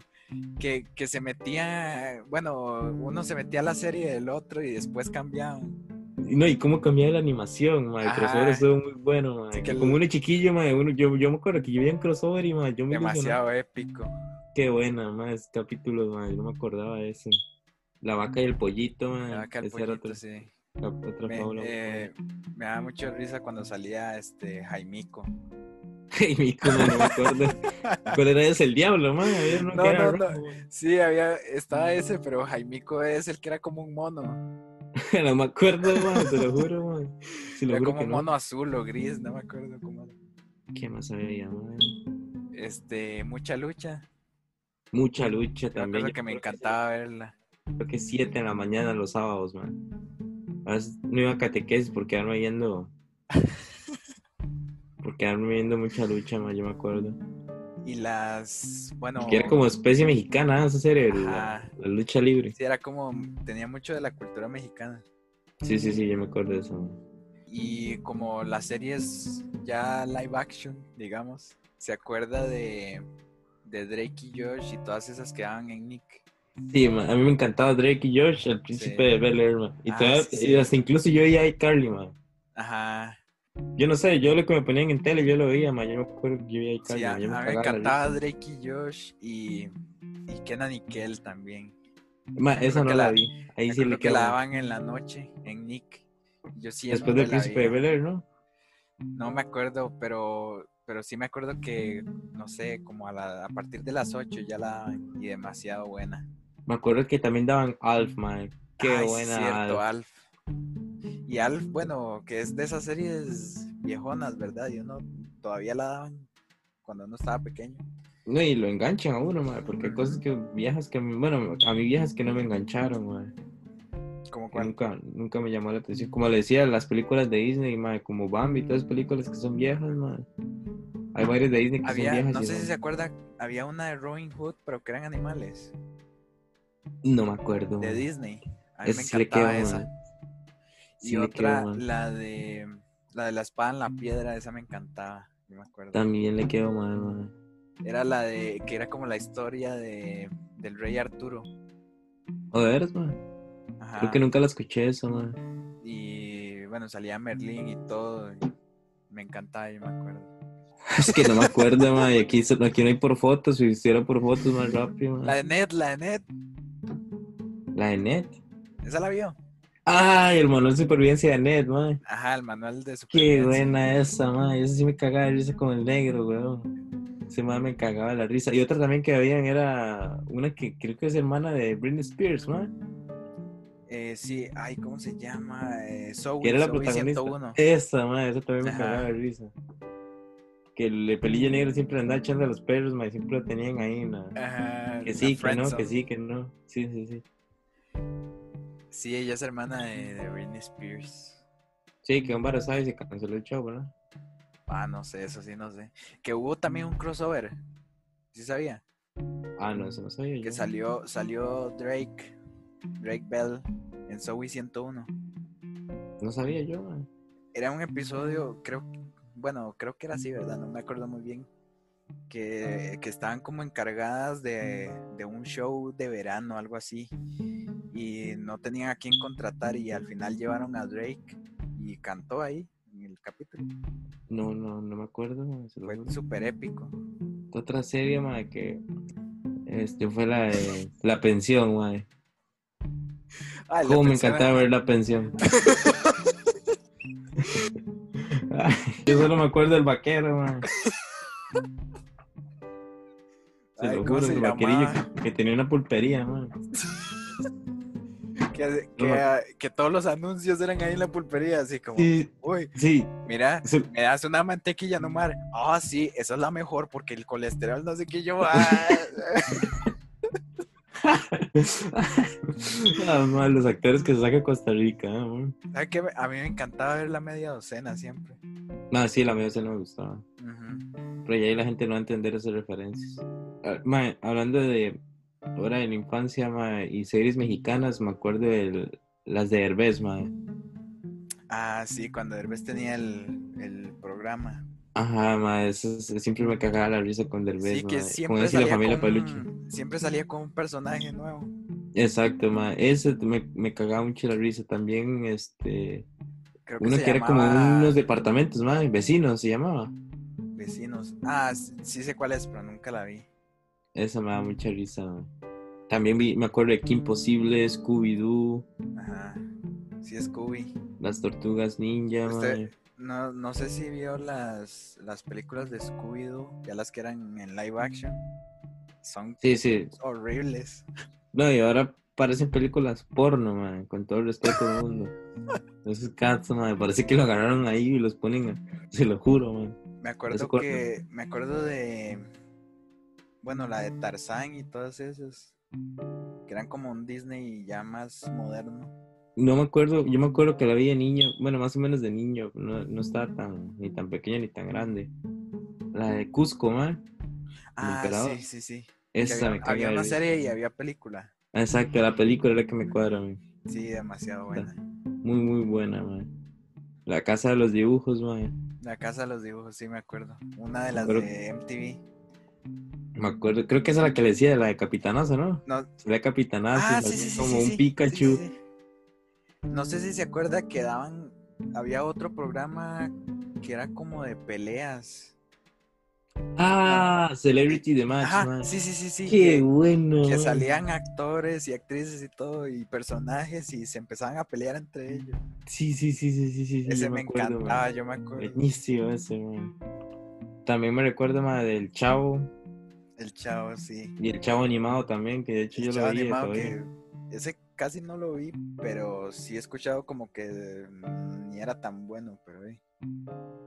Que, que se metía, bueno, uno se metía a la serie del otro y después cambiaban. No, y cómo cambiaba la animación, ma. El Ajá. crossover estuvo muy bueno, ma. Sí, que el- Como uno chiquillo, ma. Uno, yo, yo me acuerdo que yo vi un crossover y, ma, yo me. Demasiado épico. Qué buena, ma, ese capítulo, ma. Yo no me acordaba de ese. La vaca y el pollito, ma. Me daba acá el pollito, otra, sí. otra Me, fábula. eh, me daba mucha risa cuando salía este Jaimico. Y mi no, no me acuerdo. ¿Cuál era ese? El diablo, ma. Había uno No, no, no. Sí, había, estaba ese, pero Jaimico es el que era como un mono. No me acuerdo, ma, te lo juro, ma. Sí, lo Era juro como que un no. mono azul o gris, no me acuerdo cómo era. ¿Qué más había, ma? Este, mucha lucha. Mucha lucha también. Yo que me encantaba verla. Creo que 7 en la mañana los sábados, man. A veces no iba a catequesis por quedarme viendo. por quedarme viendo mucha lucha, man, yo me acuerdo. Y las, bueno, Que era como especie mexicana esa serie, la, Ajá. la lucha libre. sí, era como, tenía mucho de la cultura mexicana. Sí, sí, sí, yo me acuerdo de eso. Y como las series ya live action, digamos, se acuerda de, de Drake y Josh y todas esas que daban en Nick. Sí, man, a mí me encantaba Drake y Josh, el príncipe Sí. de Bel Air, man. Y, Ah, todavía- sí, sí. y hasta incluso yo a iCarly, man. Ajá. Yo no sé, yo lo que me ponían en tele, yo lo veía, man. Yo me acuerdo que yo veía a iCarly, Sí, a, yo me risa. Drake y Josh y, y Kenan y Kel también. Man, esa no la, la- vi. Ahí sí le que la daban en la noche en Nick. Yo siempre Después del príncipe de. Bel Air, ¿no? No me acuerdo, pero, pero sí me acuerdo que, no sé, como a, la- a partir de las 8 ya la daban y demasiado buena. Me acuerdo que también daban Alf, man. Qué Ay, sí, buena cierto, Alf. Alf. Y Alf, bueno, que es de esas series viejonas, ¿verdad? Y uno todavía la daban cuando uno estaba pequeño. No, y lo enganchan a uno, man, porque hay cosas que viejas que, bueno, a mí viejas que no me engancharon, Como que cuando, nunca, nunca me llamó la atención. Como le decía, las películas de Disney, man, como Bambi, todas las películas que son viejas, man. Hay varias de Disney que había, son viejas. no sé si se acuerda, había una de Robin Hood, pero que eran animales, No me acuerdo. de. Disney. A mí Esa me le esa. man. Y Sí otra, la de la de la espada en la piedra, esa me encantaba, yo me acuerdo. También le quedó mal, man. Era la de, que era como la historia de, del rey Arturo. ¿O de veras, man? Ajá. Creo que nunca la escuché eso, man. Y bueno, salía Merlín y todo. y me encantaba, yo me acuerdo. Es que no me acuerdo, man. Y aquí, aquí no hay por fotos, si hiciera por fotos más rápido, man. La de Ned, la de Ned, La de Net. ¿esa la vio? Ay, el manual de supervivencia de Net, man. Ajá, el manual de Qué supervivencia. buena esa, man. Esa sí me cagaba de risa con el negro, weón. Ese man me cagaba la risa. Y otra también que habían era una que creo que es hermana de Britney Spears, man. Eh, sí, ay, ¿cómo se llama? Eh, Zoe, Que era la Zoe protagonista. 101. Esa, man. Esa también me Ajá. cagaba de risa. Que el pelillo negro siempre andaba echando a los perros, man. Siempre lo tenían ahí, ¿no? Ajá, Que sí, que no, que sí, que no. Sí, sí, sí. Sí, ella es hermana de, de Britney Spears. Sí, quedó embarazada y se canceló el show, ¿verdad? Ah, no sé, eso sí, no sé. Que hubo también un crossover. ¿Sí sabía? Ah, no, eso no sabía yo. Que salió, salió Drake, Drake Bell en Zoe 101. No sabía yo, man. Era un episodio, creo, bueno, creo que era así, ¿verdad? No me acuerdo muy bien. Que, que estaban como encargadas de, de un show de verano, algo así. Y no tenían a quién contratar y al final llevaron a Drake y cantó ahí. Y el capítulo. No, no, no me acuerdo. Fue súper épico. Otra serie, mae, que este fue la de La Pensión, mae. Ay, la Cómo me encantaba ver La Pensión. Ay, Yo solo me acuerdo del vaquero, mae. Se Ay, lo ¿cómo juro, el vaquerillo que, que tenía una pulpería, mae. Que, que, que todos los anuncios eran ahí en la pulpería, así como, Sí, uy, sí. mira, me das una mantequilla nomás. Ah, sí, esa es la mejor porque el colesterol no sé qué yo. ah. Ah, mae, los actores que se saca Costa Rica, ah, mae. ¿Sabe qué? A mí me encantaba ver la media docena siempre. No, sí, la media no me gustaba. Pero ya ahí la gente no va a entender esas referencias. Hablando de hora de la infancia, mae, y series mexicanas, me acuerdo de las de Herbes, mae. Ah, sí, cuando Derbez tenía el, el programa. Ajá, mae, eso es- siempre me cagaba la risa con Derbez, Sí, que siempre y la salía, familia con siempre salía con un personaje nuevo. Exacto, mae. Ese me, me cagaba mucho la risa. También, este, Creo que uno se que era como unos departamentos, mae, vecinos se llamaba. Vecinos. Ah, sí, sí sé cuál es, pero nunca la vi. Esa me da mucha risa. También vi, me acuerdo de Kim Possible, Scooby-Doo, Ajá. Sí, Scooby. Las Tortugas Ninja, Usted-. No, no sé si vio las, las películas de Scooby-Doo, ya las que eran en live action. Son Sí, sí. horribles. No, y ahora parecen películas porno, man, con todo el respeto del mundo. Esos cats, man, parece que lo agarraron ahí y los ponen, se lo juro, man. Me acuerdo Eso que. Me acuerdo de. Bueno, la de Tarzán y todas esas. Que eran como un Disney ya más moderno. No me acuerdo, yo me acuerdo que la vi de niño, bueno, más o menos de niño, no, no estaba tan, ni tan pequeña ni tan grande. La de Cusco, man. Ah, sí, sí, sí. Esa había, me había de una serie y había película. Exacto, la película era la que me cuadra, man. Sí, demasiado buena. Muy, muy buena, man. La casa de los dibujos, man. La casa de los dibujos, sí me acuerdo. Una de las Pero- de MTV. Me acuerdo, creo que esa es la que le decía, la de Capitanazo, ¿no? No, La Capitanazo, Ah, sí, sí, como sí, un. Pikachu. No sé si se acuerda que daban. Había otro programa que era como de peleas. Ah, Celebrity the Match, Ajá, man. sí, sí, sí, sí. Qué que, bueno. que salían actores y actrices y todo, y personajes, y se empezaban a pelear entre ellos. Sí, sí, sí, sí, sí, sí. Ese me acuerdo, man. encantaba, yo me acuerdo. Buenísimo ese, man. También me recuerdo más del Chavo El chavo, sí. y el Chavo animado también, que de hecho El yo lo animado que ese casi no lo vi, pero sí he escuchado como que mm, ni era tan bueno, pero eh.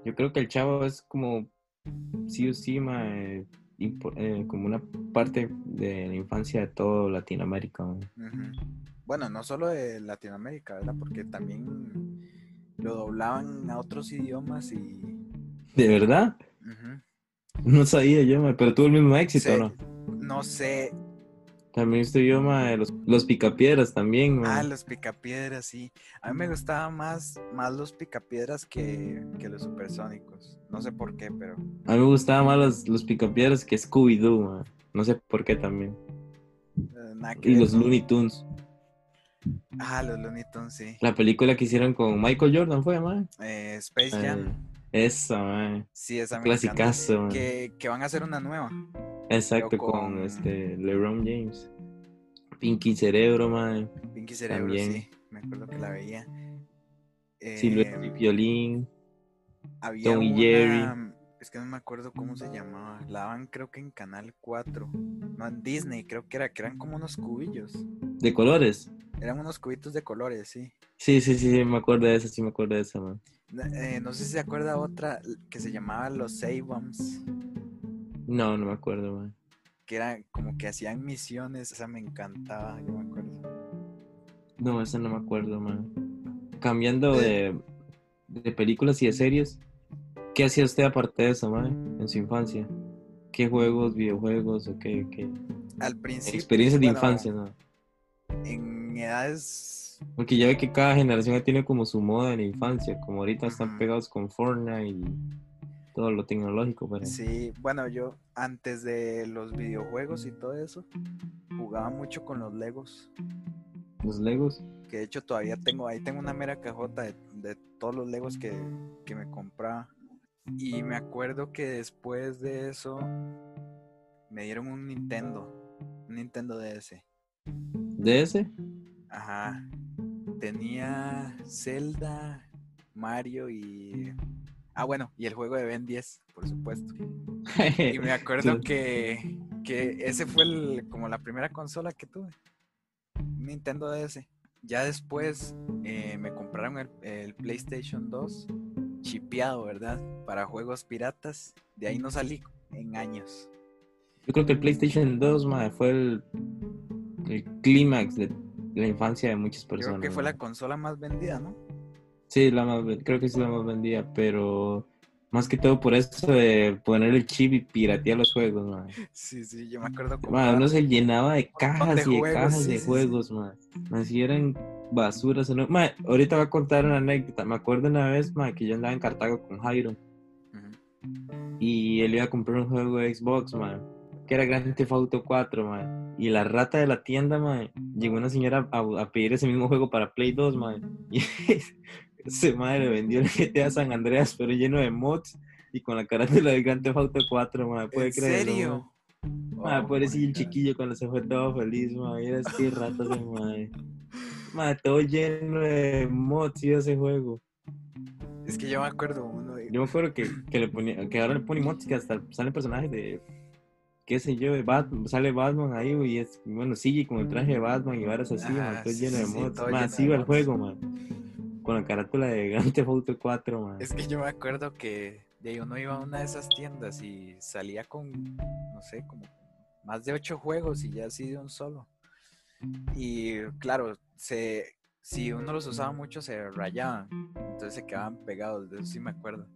Yo creo que el Chavo es como sí o sí, ma, eh, eh, como una parte de la infancia de todo Latinoamérica. Bueno, no solo de Latinoamérica, ¿verdad? Porque también lo doblaban a otros idiomas y... ¿De verdad? No sabía yo, ma, pero tuvo el mismo éxito, Sí. ¿no? No sé. También estoy yo, ma, los, los picapiedras también, ma. Ah, los picapiedras, sí. A mí me gustaban más, más los picapiedras que, que los supersónicos. No sé por qué, pero... A mí me gustaban más los, los picapiedras que Scooby-Doo, ma. No sé por qué también. eh, Y los ¿no? Looney Tunes. Ah, los Looney Tunes, sí. La película que hicieron con Michael Jordan fue, ma. Eh, Space Jam. Eh, esa, ma. Sí, esa me clasicazo, man. Que, que van a hacer una nueva. Exacto, con, con- este LeBron James. Pinky Cerebro, ma. Pinky Cerebro, También. sí. Me acuerdo que la veía. Eh, Silvestre y Violín. había Tom y. Jerry. Es que no me acuerdo cómo se llamaba. La daban creo que en Canal 4. No, en Disney creo que era. Que eran como unos cubillos. De colores. Eran unos cubitos de colores, sí. Sí, sí, sí, sí, me acuerdo de esa, sí me acuerdo de esa, man. Eh, no sé si se acuerda otra que se llamaba Los Save-Bombs. No, no me acuerdo, man. Que era como que hacían misiones. Esa me encantaba, yo me acuerdo. No, esa no me acuerdo, man. Cambiando de, de películas y de series, ¿qué hacía usted aparte de eso, man? En su infancia. ¿Qué juegos, videojuegos o qué? qué? Al principio. Experiencias de bueno, infancia, ¿no? En edades Porque ya ve que cada generación tiene como su moda en la infancia, como ahorita están pegados con Fortnite y todo lo tecnológico, pero Sí, bueno, yo antes de los videojuegos y todo eso, jugaba mucho con los Legos. los Legos. Que de hecho todavía tengo, ahí tengo una mera cajota de, de todos los Legos que, que me compraba. Y me acuerdo que después de eso me dieron un Nintendo, un Nintendo DS. ¿DS? Ajá. Tenía Zelda, Mario y... Ah, bueno, y el juego de Ben 10, por supuesto. Y me acuerdo que, que ese fue el- como la primera consola que tuve. Nintendo DS. Ya después eh, me compraron el, el PlayStation 2 chipeado, ¿verdad? Para juegos piratas. De ahí no salí en años. Yo creo que el PlayStation 2, madre, fue el, el clímax de la infancia de muchas Yo personas. creo que fue la consola más vendida, ¿no? Sí, la más, creo que sí la más vendida, pero más que todo por eso de poner el chip y piratear los juegos, madre. Sí, sí, yo me acuerdo. Madre, uno se llenaba de cajas de y de juegos, cajas sí, de sí, sí. juegos, madre. Así eran basuras. ¿no? Madre, ahorita voy a contar una anécdota. Me acuerdo una vez, madre, que yo andaba en Cartago con Jairo y él iba a comprar un juego de Xbox, man, que era Grand Theft Auto 4, man. Y la rata de la tienda, man, llegó una señora a, a pedir ese mismo juego para Play 2, man. Y ese madre le vendió el GTA San Andreas, pero lleno de mods y con la carátula de Grand Theft Auto 4, man. ¿Puede ¿En creerlo, serio? Man, Oh, pobrecillo el chiquillo cuando se fue todo feliz. Mira, es que ratas de madre. Man, todo lleno de mods y ese juego. Es que yo me acuerdo uno de... Yo me acuerdo que, que le ponía, que ahora le pone emotes que hasta salen personajes de, qué sé yo, Batman, sale Batman ahí, y es, bueno, sigue con el traje de Batman y varas así, Ajá, man, todo sí, lleno de sí, Man, lleno así va el juego, man, con la carátula de Grand Theft Auto 4, man. Es que yo me acuerdo que de uno iba a una de esas tiendas y salía con, no sé, como más de ocho juegos y ya así de un solo. Y claro, se, si uno los usaba mucho se rayaban, entonces se quedaban pegados, de eso sí me acuerdo.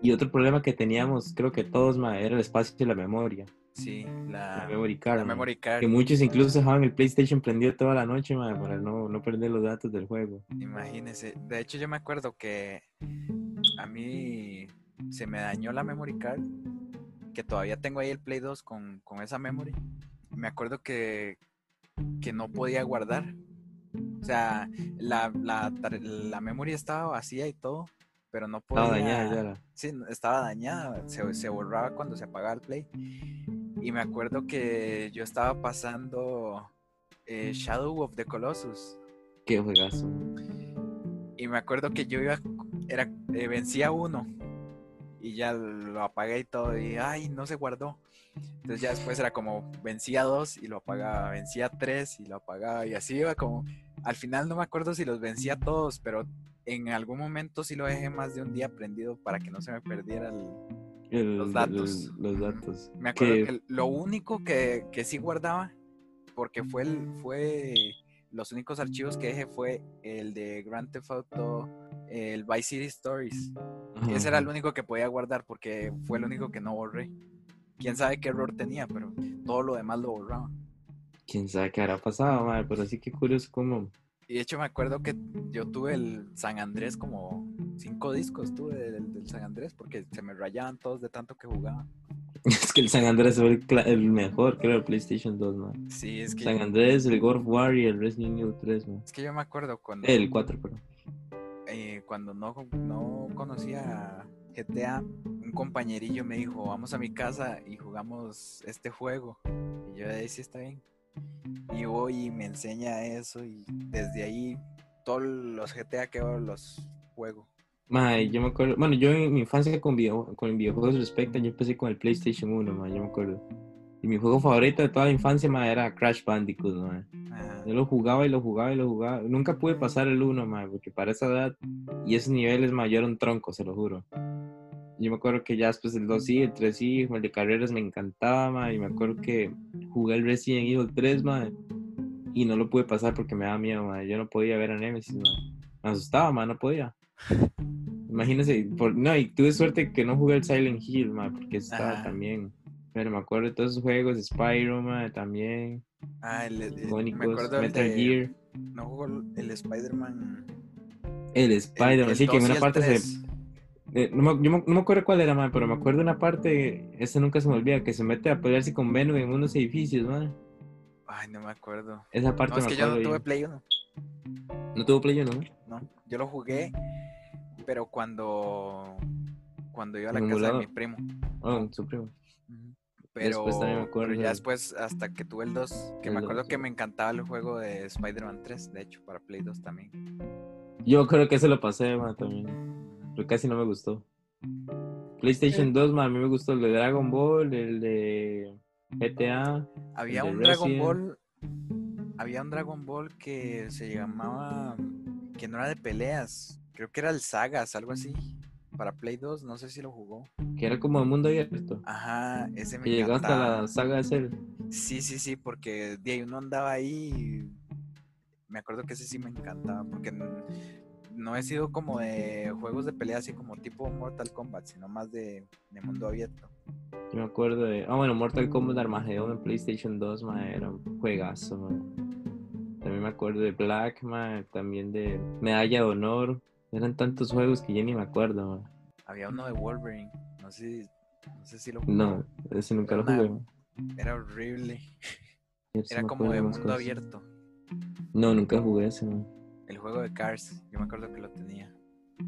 Y otro problema que teníamos, creo que todos, man, era el espacio y la memoria, Sí, la la, memory card, la man. memory card. Que muchos incluso dejaban el PlayStation prendido toda la noche, man, para no, no perder los datos del juego. Imagínese. De hecho, yo me acuerdo que a mí se me dañó la memory card, que todavía tengo ahí el Play 2 con, con esa memory. Me acuerdo que, que no podía guardar. O sea, la, la, la memory estaba vacía y todo, pero no podía. Estaba dañada ya. Sí, estaba dañada, se, se borraba cuando se apagaba el play. Y me acuerdo que yo estaba pasando eh, Shadow of the Colossus. Qué juegazo. Y me acuerdo que yo iba, era, eh, vencía uno y ya lo apagué y todo y ay, no se guardó. Entonces ya después era como vencía dos y lo apagaba, vencía tres y lo apagaba y así iba como, al final no me acuerdo si los vencía todos, pero en algún momento sí lo dejé más de un día prendido para que no se me perdiera el... El- Los datos. el- los datos. Me acuerdo Que- que lo único que, que sí guardaba, porque fue, el, fue los únicos archivos que dejé fue el de Grand Theft Auto, el Vice City Stories. Ajá, Ese era el único que podía guardar porque fue el único que no borré. Quién sabe qué error tenía, pero todo lo demás lo borraba. Quién sabe qué habrá pasado, madre, pero sí que curioso como... Y de hecho me acuerdo que yo tuve el San Andrés como cinco discos tuve del, del San Andrés porque se me rayaban todos de tanto que jugaba. Es que el San Andrés fue el, el mejor, creo, el PlayStation 2, man. Sí, es que, San Andrés, el God of War y el Resident Evil 3, man. es que yo me acuerdo cuando... El 4, perdón. eh, cuando no, no conocía GTA, un compañerillo me dijo, vamos a mi casa y jugamos este juego. Y yo ahí sí está bien. Y voy y me enseña eso y desde ahí todos los GTA que ahora los juego. Mae, yo me acuerdo, bueno, yo en mi infancia con, video, con videojuegos respecto, yo empecé con el PlayStation 1, mae, yo me acuerdo. Y mi juego favorito de toda la infancia, mae, era Crash Bandicoot, mae. Ajá. Yo lo jugaba y lo jugaba y lo jugaba. Nunca pude pasar el 1, mae, porque para esa edad y esos niveles, mae, yo era un tronco, se lo juro. Yo me acuerdo que ya después el 2 sí, el 3 sí, el de carreras me encantaba, mae, y me acuerdo que jugué el Resident Evil 3, mae, y no lo pude pasar porque me daba miedo, mae. Yo no podía ver a Nemesis, mae. Me asustaba, mae, no podía. Imagínese, por, no, y tuve suerte que no jugué el Silent Hill, mae, porque estaba Ajá. también. Pero me acuerdo de todos esos juegos, Spyro, mae, también, Ah, el, el- me acuerdo Metal de- Gear. No jugó el Spider-Man. El Spider-Man, sí, que en 2 y una parte 3. se... eh, no, me, yo me- no me acuerdo cuál era, man, pero me acuerdo de una parte, esa nunca se me olvida, que se mete a pelearse con Venom en unos edificios, man. Ay, no me acuerdo. Esa parte No, es me que yo no tuve. Play 1. No tuvo Play 1, ¿no? No, yo lo jugué Pero cuando, cuando iba a la ¿En casa de mi primo. Oh, su primo. Pero, Después también me acuerdo pero ya de- después, hasta que tuve el 2, que El me acuerdo 2. que me encantaba el juego de Spider-Man 3, de hecho, para Play 2 también. Yo creo que se lo pasé, ma, también. Pero casi no me gustó. PlayStation 2, ma, a mí me gustó el de Dragon Ball, el de GTA. Había de un Dragon. Ball. Había un Dragon Ball que se llamaba. que no era de peleas. Creo que era el Sagas, algo así. Para Play 2, no sé si lo jugó. Que era como de mundo abierto. Ajá, ese me Que llegó hasta la saga de Cell. Sí, sí, sí, porque de ahí uno andaba ahí. y Me acuerdo que ese sí me encantaba. Porque no he sido como de juegos de pelea así como tipo Mortal Kombat, sino más de, de mundo abierto. Yo me acuerdo de. Ah, bueno, Mortal Kombat Armageddon en PlayStation 2, ma, era un juegazo, ma. También me acuerdo de Black, ma, también de Medalla de Honor. Eran tantos juegos que ya ni me acuerdo, ma. Había uno de Wolverine. No sé, no sé si lo jugó. No, ese nunca lo jugué. Era horrible. Era como de mundo cosas. abierto. No, nunca jugué ese, ma. El juego de Cars. Yo me acuerdo que lo tenía.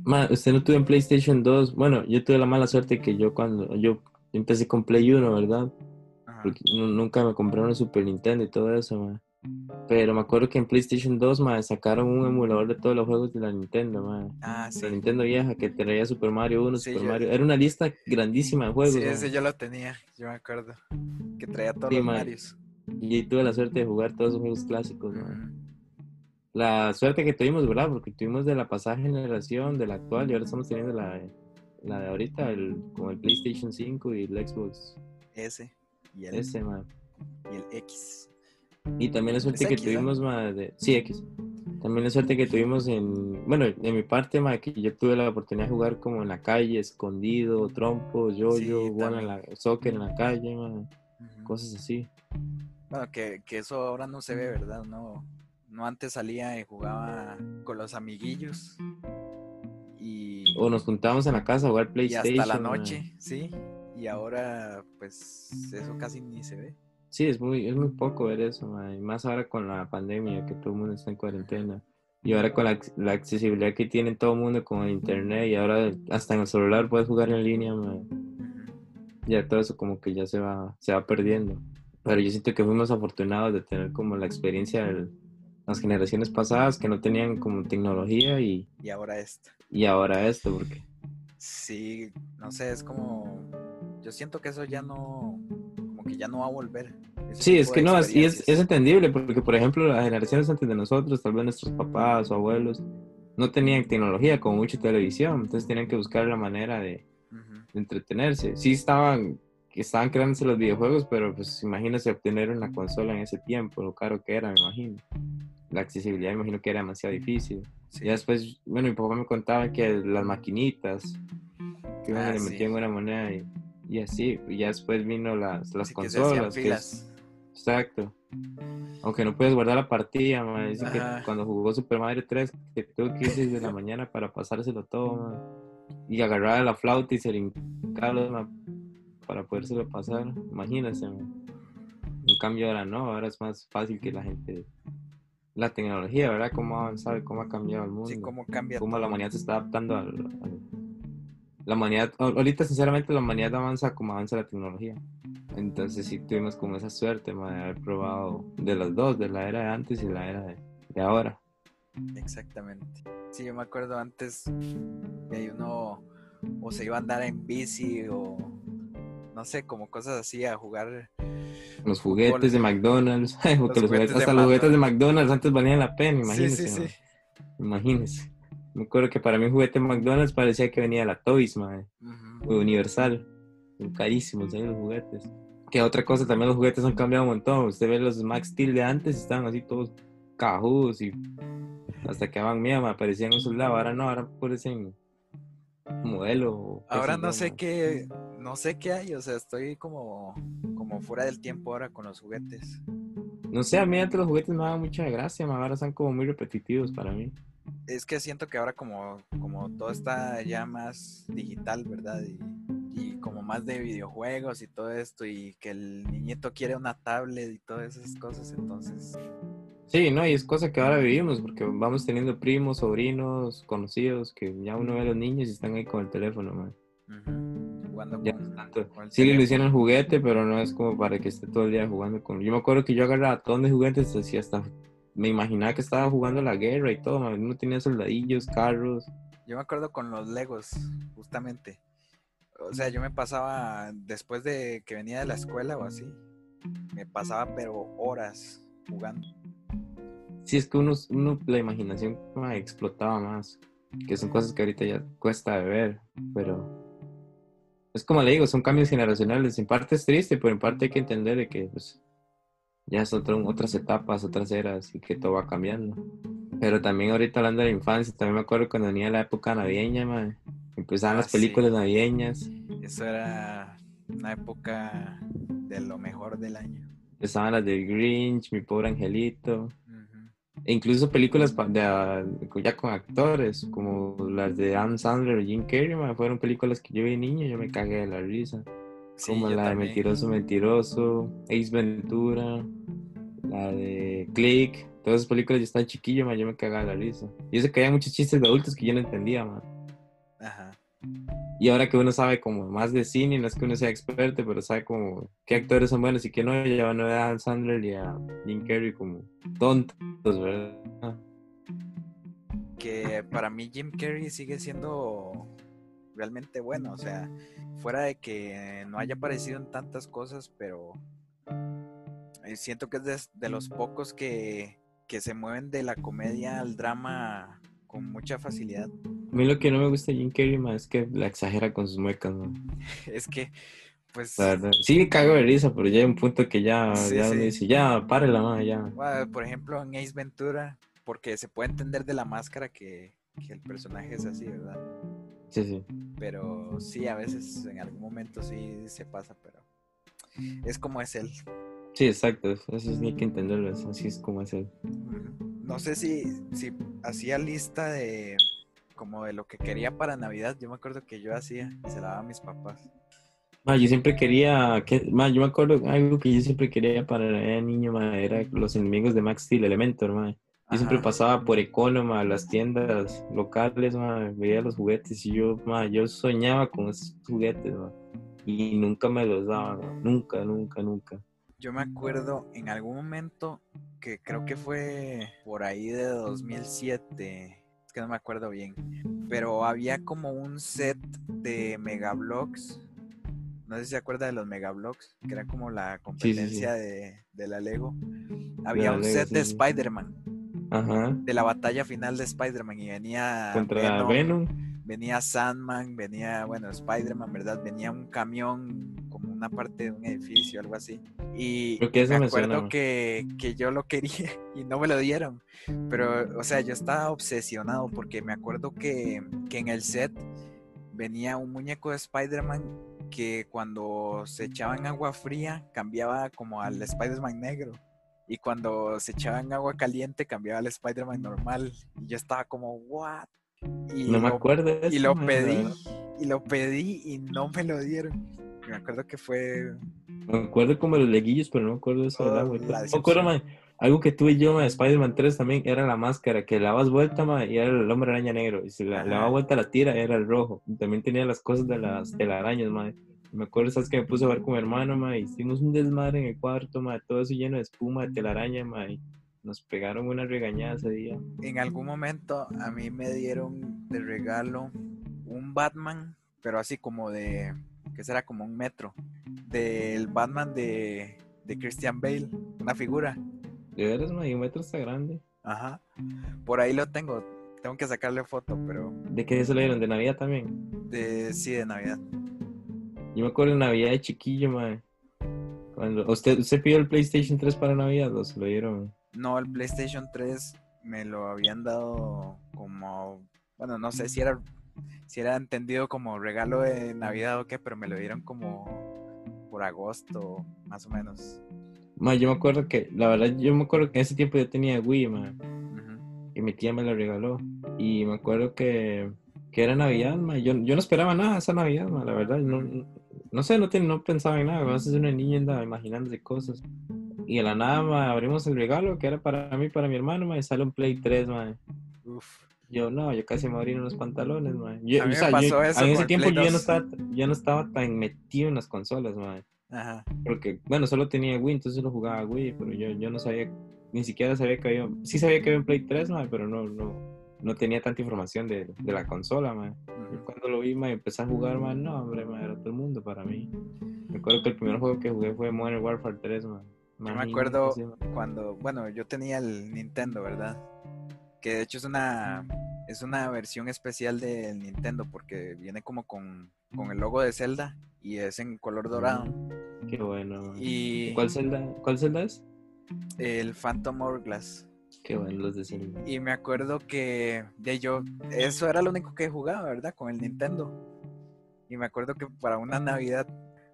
Ma, usted no tuvo en PlayStation 2. Bueno, yo tuve la mala suerte que yo cuando. Yo empecé con Play 1, ¿verdad? Ajá. Porque nu- nunca me compraron el Super Nintendo y todo eso, ma. Pero me acuerdo que en PlayStation 2, ma, sacaron un emulador de todos los juegos de la Nintendo, ma. Ah, La sí. Nintendo vieja que traía Super Mario 1, Sí, Super yo- Mario. Era una lista grandísima de juegos. Sí, ma. ese yo lo tenía. Yo me acuerdo. Que traía todos Sí, los ma. Marios. Y tuve la suerte de jugar todos esos juegos clásicos, ma. La suerte que tuvimos, ¿verdad? Porque tuvimos de la pasada generación, de la actual, y ahora estamos teniendo la, la de ahorita, el, con el PlayStation 5 y el Xbox Ese. Y el, S, ma. y el X. Y también la suerte Es que X, tuvimos, ma, de... Sí, X. También la suerte que tuvimos en... Bueno, de mi parte, ma, que yo tuve la oportunidad de jugar como en la calle, escondido, trompo, yo-yo, Sí, jugando en la... soccer en la calle, ma, Ujú. cosas así. Bueno, que, que eso ahora no se ve, ¿verdad? No, no antes salía y jugaba con los amiguillos. Y, O nos juntábamos en la casa a jugar y PlayStation. hasta la noche, sí. Y ahora, pues, eso casi ni se ve. Sí, es muy, es muy poco ver eso, y más ahora con la pandemia, que todo el mundo está en cuarentena. Y ahora con la, la accesibilidad que tiene todo el mundo con el internet y ahora hasta en el celular puedes jugar en línea, ma, Ujú. ya todo eso como que ya se va, se va perdiendo. Pero yo siento que fuimos afortunados de tener como la experiencia de las generaciones pasadas que no tenían como tecnología y, Y ahora esto. y ahora esto, porque Sí, no sé, es como. Yo siento que eso ya no. Como que ya no va a volver. Ese Sí, es que no, es- y es, es entendible, porque por ejemplo las generaciones antes de nosotros, tal vez nuestros papás o abuelos, no tenían tecnología como mucha televisión, entonces tenían que buscar la manera de, de entretenerse. Sí estaban, estaban creándose los videojuegos, pero pues imagínese obtener una consola en ese tiempo, lo caro que era, me imagino. La accesibilidad me imagino que era demasiado difícil. Sí. Ya después, bueno, mi papá me contaba que las maquinitas, que Ah, le sí. metían una moneda y, y así, y ya después vino las, las que consolas. que es- filas. Exacto. Aunque no puedes guardar la partida, ma, Dice que cuando jugó Super Mario 3, que tuvo que ir desde la mañana para pasárselo todo, Y agarraba la flauta y se ma, para podérselo pasar. Imagínense, ma. En cambio ahora no, ahora es más fácil que la gente... La tecnología, ¿verdad? Cómo ha avanzado, cómo ha cambiado el mundo. Sí, cómo cambia. cómo la todo. humanidad se está adaptando al... al- La humanidad... Ahorita, sinceramente, la humanidad avanza como avanza la tecnología. Entonces sí tuvimos como esa suerte de haber probado de las dos, de la era de antes y la era de, de ahora. Exactamente. Sí, yo me acuerdo antes que hay uno o se iba a andar en bici o no sé, como cosas así a jugar. Los juguetes de McDonald's, porque los juguetes juguetes- de hasta los juguetes de McDonald's. Antes valían la pena, imagínense. sí, sí, sí. Imagínense. Me acuerdo que para mí un juguete de McDonald's parecía que venía de la Toys, ma, Ujú. o Universal. Carísimos ahí los juguetes. Que otra cosa, también los juguetes han cambiado un montón. Usted ve los Max Steel de antes, estaban así todos cajudos y hasta que daban miedo, me aparecían un soldado. Ahora no, ahora parecen modelo. Ahora no sé qué, no sé qué hay, o sea, estoy como, como fuera del tiempo ahora con los juguetes. No sé, a mí antes los juguetes me daban mucha gracia, ahora son como muy repetitivos para mí. Es que siento que ahora como, como todo está ya más digital, ¿verdad? Y, y como más de videojuegos y todo esto, y que el niñito quiere una tablet y todas esas cosas, entonces Sí, no, y es cosa que ahora vivimos, porque vamos teniendo primos, sobrinos, conocidos, que ya uno ve a los niños y están ahí con el teléfono, man. Jugando Ya con- tanto. con el Sí, le hicieron juguete, pero no es como para que esté todo el día jugando con. Yo me acuerdo que yo agarraba todos mis juguetes, así hasta me imaginaba que estaba jugando la guerra y todo, man. Uno tenía soldadillos, carros. Yo me acuerdo con los Legos, justamente. O sea, yo me pasaba, después de que venía de la escuela o así, me pasaba pero horas jugando. Sí, es que uno, uno la imaginación ma, explotaba más, que son cosas que ahorita ya cuesta de ver, pero es como le digo, son cambios generacionales. En parte es triste, pero en parte hay que entender de que pues, ya son otras etapas, otras eras y que todo va cambiando. Pero también ahorita hablando de la infancia, también me acuerdo cuando venía la época navideña, ma, empezaban Ah, las películas sí. navideñas, Eso era una época de lo mejor del año. empezaban las de Grinch, Mi Pobre Angelito. E incluso películas de, ah, ya con actores, como las de Adam Sandler y Jim Carrey, fueron películas que yo vi niño y yo me cagué de la risa. Sí, como la de. Mentiroso Mentiroso, Ace Ventura, la de Click. Todas esas películas yo estaba chiquillo, ma, yo me cagaba de la risa. Y eso que había muchos chistes de adultos que yo no entendía, ma. Y ahora que uno sabe como más de cine, no es que uno sea experto, pero sabe como qué actores son buenos y qué no, ya van a ver a Adam Sandler y a Jim Carrey como tontos, ¿verdad? que para mí Jim Carrey sigue siendo realmente bueno, o sea, fuera de que no haya aparecido en tantas cosas, pero eh, siento que es de, de los pocos que, que se mueven de la comedia al drama con mucha facilidad. A mí lo que no me gusta de Jim Carrey, ma, es que la exagera con sus muecas, ma. Es que, pues. Sí, me cago de risa, pero ya hay un punto que ya, Sí, ya sí. dice, ya, párela, ma, ya. bueno, por ejemplo, en Ace Ventura, porque se puede entender de la máscara que, que el personaje es así, ¿verdad? Sí, sí. Pero sí, a veces en algún momento sí se pasa, pero es como es él. Sí, exacto. Eso sí hay que entenderlo. Así es como es él. No sé si, si hacía lista de como de lo que quería para Navidad. Yo me acuerdo que yo hacía y se la daba a mis papás. Ma, yo siempre quería, que, ma, yo me acuerdo algo que yo siempre quería para el niño, ma, era los enemigos de Max Steel, Elementor, ma. Yo siempre Ajá. pasaba por Economa, las tiendas locales, ma, veía los juguetes y yo, ma, yo soñaba con esos juguetes, ma. Y nunca me los daban, ma. nunca, nunca, nunca. Yo me acuerdo en algún momento que creo que fue por ahí de 2007. Es que no me acuerdo bien. Pero había como un set de Megabloks. No sé si se acuerda de los Megabloks, que era como la competencia De, de la Lego. Había la un Lego, set de. Spider-Man. Ajá. de la batalla final de Spider-Man y venía Contra Venom, Venom. Venía Sandman, venía, bueno, Spider-Man, ¿verdad? Venía un camión como una parte de un edificio, algo así. Y Creo que eso me me acuerdo que, que yo lo quería y no me lo dieron. Pero, o sea, yo estaba obsesionado porque me acuerdo que, que en el set venía un muñeco de Spider-Man que cuando se echaba en agua fría cambiaba como al Spider-Man negro. Y cuando se echaba en agua caliente cambiaba al Spider-Man normal. Y yo estaba como, ¿what? Y No me lo- acuerdo de eso. y lo la pedí, y lo pedí y no me lo dieron. Me acuerdo que fue Me acuerdo como los leguillos, pero no me acuerdo de eso Oh, la Me acuerdo, decepción. ma, algo que tuve yo, de Spider-Man 3 también, era la máscara, que le dabas vuelta, ma, y era el hombre araña negro. Y si la, daba Ajá. vuelta la tira, era el rojo. Y también tenía las cosas de las telarañas. Me acuerdo, ¿sabes? Que me puse a ver con mi hermano, ma, y hicimos un desmadre en el cuarto, ma, todo eso lleno de espuma, de telaraña, ma, y nos pegaron una regañada ese día. en algún momento a mí me dieron de regalo un Batman, pero así como de, que será como un metro, del Batman de, de Christian Bale, una figura. De veras, ma, y un metro está grande. Ajá. Por ahí lo tengo, tengo que sacarle foto, pero ¿De qué se lo dieron? ¿De Navidad también? de, sí, de Navidad. Yo me acuerdo de Navidad de chiquillo, ma. Cuando, ¿usted, ¿Usted pidió el PlayStation 3 para Navidad o se lo dieron? No, el PlayStation 3 me lo habían dado como, bueno, no sé si era, si era entendido como regalo de Navidad o qué, pero me lo dieron como por agosto, más o menos. Ma, yo me acuerdo que, la verdad, yo me acuerdo que en ese tiempo yo tenía Wii, ma, y mi tía me lo regaló. Y me acuerdo que, que era Navidad, ma. Yo, yo no esperaba nada esa Navidad, ma, la verdad. No, no sé, no, no pensaba en nada. A veces una niña anda imaginándose cosas. Y de la nada, ma, abrimos el regalo que era para mí, para mi hermano, ma, y sale un Play 3, ma. Uf. Yo no, yo casi me abrí unos pantalones, ma. Yo, A mí o me sea, pasó yo- eso en ese tiempo Play yo ya no 2. estaba, ya no estaba tan metido en las consolas, ma. Ajá. Porque, bueno, solo tenía Wii, entonces solo jugaba Wii, pero yo, yo no sabía, ni siquiera sabía que había, sí sabía que había un Play 3, ma, pero no, no, no tenía tanta información de, de la consola, ma. Yo Ujú. cuando lo vi, ma, y empecé a jugar, ma, no, hombre, ma, era todo el mundo para mí. Me acuerdo que el primer juego que jugué fue Modern Warfare 3, ma. Yo me acuerdo cuando, bueno, yo tenía el Nintendo, ¿verdad? Que de hecho es una, es una versión especial del Nintendo porque viene como con, con el logo de Zelda y es en color dorado. Qué bueno. Y ¿Cuál Zelda, ¿Cuál Zelda es? el Phantom Hourglass. Qué bueno los de Zelda. Y me acuerdo que de yo, eso era lo único que jugaba, ¿verdad? Con el Nintendo. Y me acuerdo que para una Navidad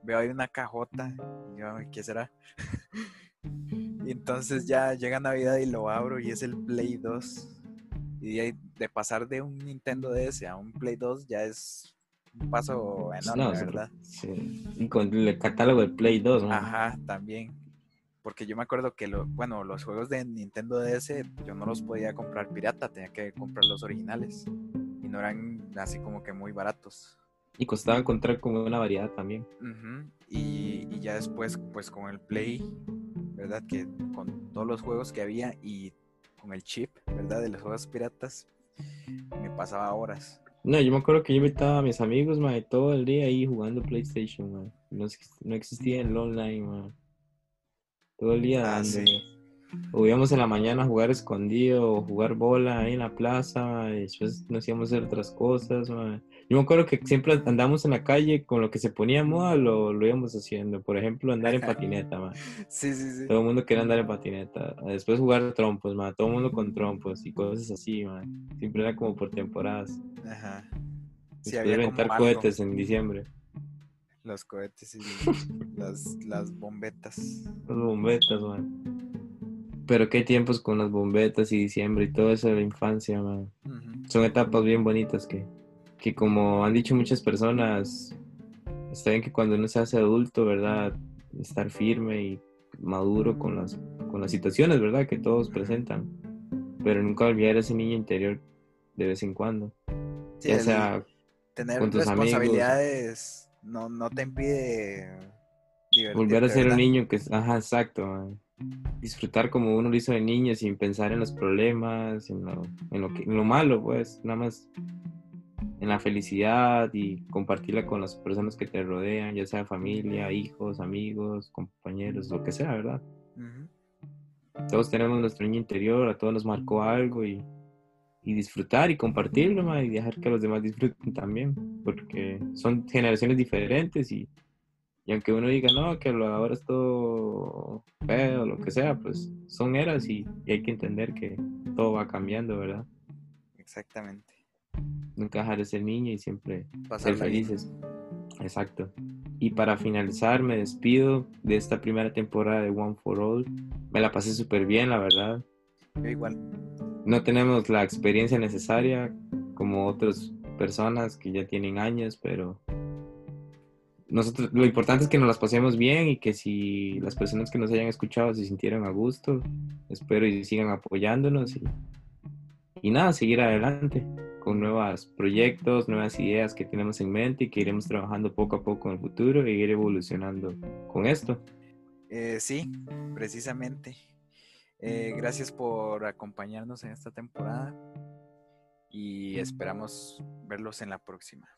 veo ahí una cajota. Y yo, "Ay, ¿qué será? y entonces ya llega Navidad y lo abro y es el Play 2. Y de, de pasar de un Nintendo DS a un Play 2 ya es un paso enorme, No, ¿verdad? sí. Y con el catálogo de Play 2, ma. Ajá, también. Porque yo me acuerdo que lo, bueno, los juegos de Nintendo DS yo no los podía comprar pirata, tenía que comprar los originales. Y no eran así como que muy baratos. Y costaba encontrar como una variedad también. Y, y ya después, pues con el Play, ¿verdad? Que con todos los juegos que había y con el chip, ¿verdad? De los juegos piratas, me pasaba horas. No, yo me acuerdo que yo invitaba a mis amigos, ma, y todo el día ahí jugando PlayStation, ma. No, no existía el online, ma. Todo el día Ah, dándole. sí. O íbamos en la mañana a jugar escondido o jugar bola ahí en la plaza, ma, y después nos íbamos a hacer otras cosas, ma. Yo me acuerdo que siempre andamos en la calle con lo que se ponía moda, lo, lo íbamos haciendo. Por ejemplo, andar en patineta, ma. Sí, sí, sí. Todo el mundo quería andar en patineta. Después jugar trompos, ma. Todo el mundo con trompos y cosas así, ma. Siempre era como por temporadas. Ajá. Sí, como algo. cohetes en diciembre. Los cohetes y las, las bombetas. Las bombetas, man. Pero qué tiempos con las bombetas y diciembre y todo eso de la infancia, man. Son etapas bien bonitas que, que como han dicho muchas personas, está bien que cuando uno se hace adulto, ¿verdad? Estar firme y maduro con las, con las situaciones, ¿verdad? Que todos presentan. Pero nunca olvidar ese niño interior de vez en cuando. Sí, ya sea tener con tus amigos. responsabilidades no, no te impide volver a ser un ¿verdad? niño que ajá, exacto, man. disfrutar como uno lo hizo de niño sin pensar en los problemas, en lo, en lo, que- en lo malo, pues, nada más en la felicidad y compartirla con las personas que te rodean, ya sea familia, hijos, amigos, compañeros, lo que sea, ¿verdad? Todos tenemos nuestro niño interior, a todos nos marcó algo y, y disfrutar y compartirlo, ma, y dejar que los demás disfruten también, porque son generaciones diferentes y, y aunque uno diga, no, que lo ahora es todo feo, lo que sea, pues son eras y, y hay que entender que todo va cambiando, ¿verdad? Exactamente. Nunca dejar de ser niño y siempre ser Pasarla bien. felices. Exacto. Y para finalizar, me despido de esta primera temporada de One for All. Me la pasé súper bien, la verdad. Yo igual. no tenemos la experiencia necesaria como otras personas que ya tienen años, pero nosotros lo importante es que nos las pasemos bien y que si las personas que nos hayan escuchado se sintieron a gusto, espero y sigan apoyándonos y, y nada, seguir adelante con nuevos proyectos, nuevas ideas que tenemos en mente y que iremos trabajando poco a poco en el futuro e ir evolucionando con esto. Eh, sí, precisamente. Eh, gracias por acompañarnos en esta temporada y esperamos verlos en la próxima.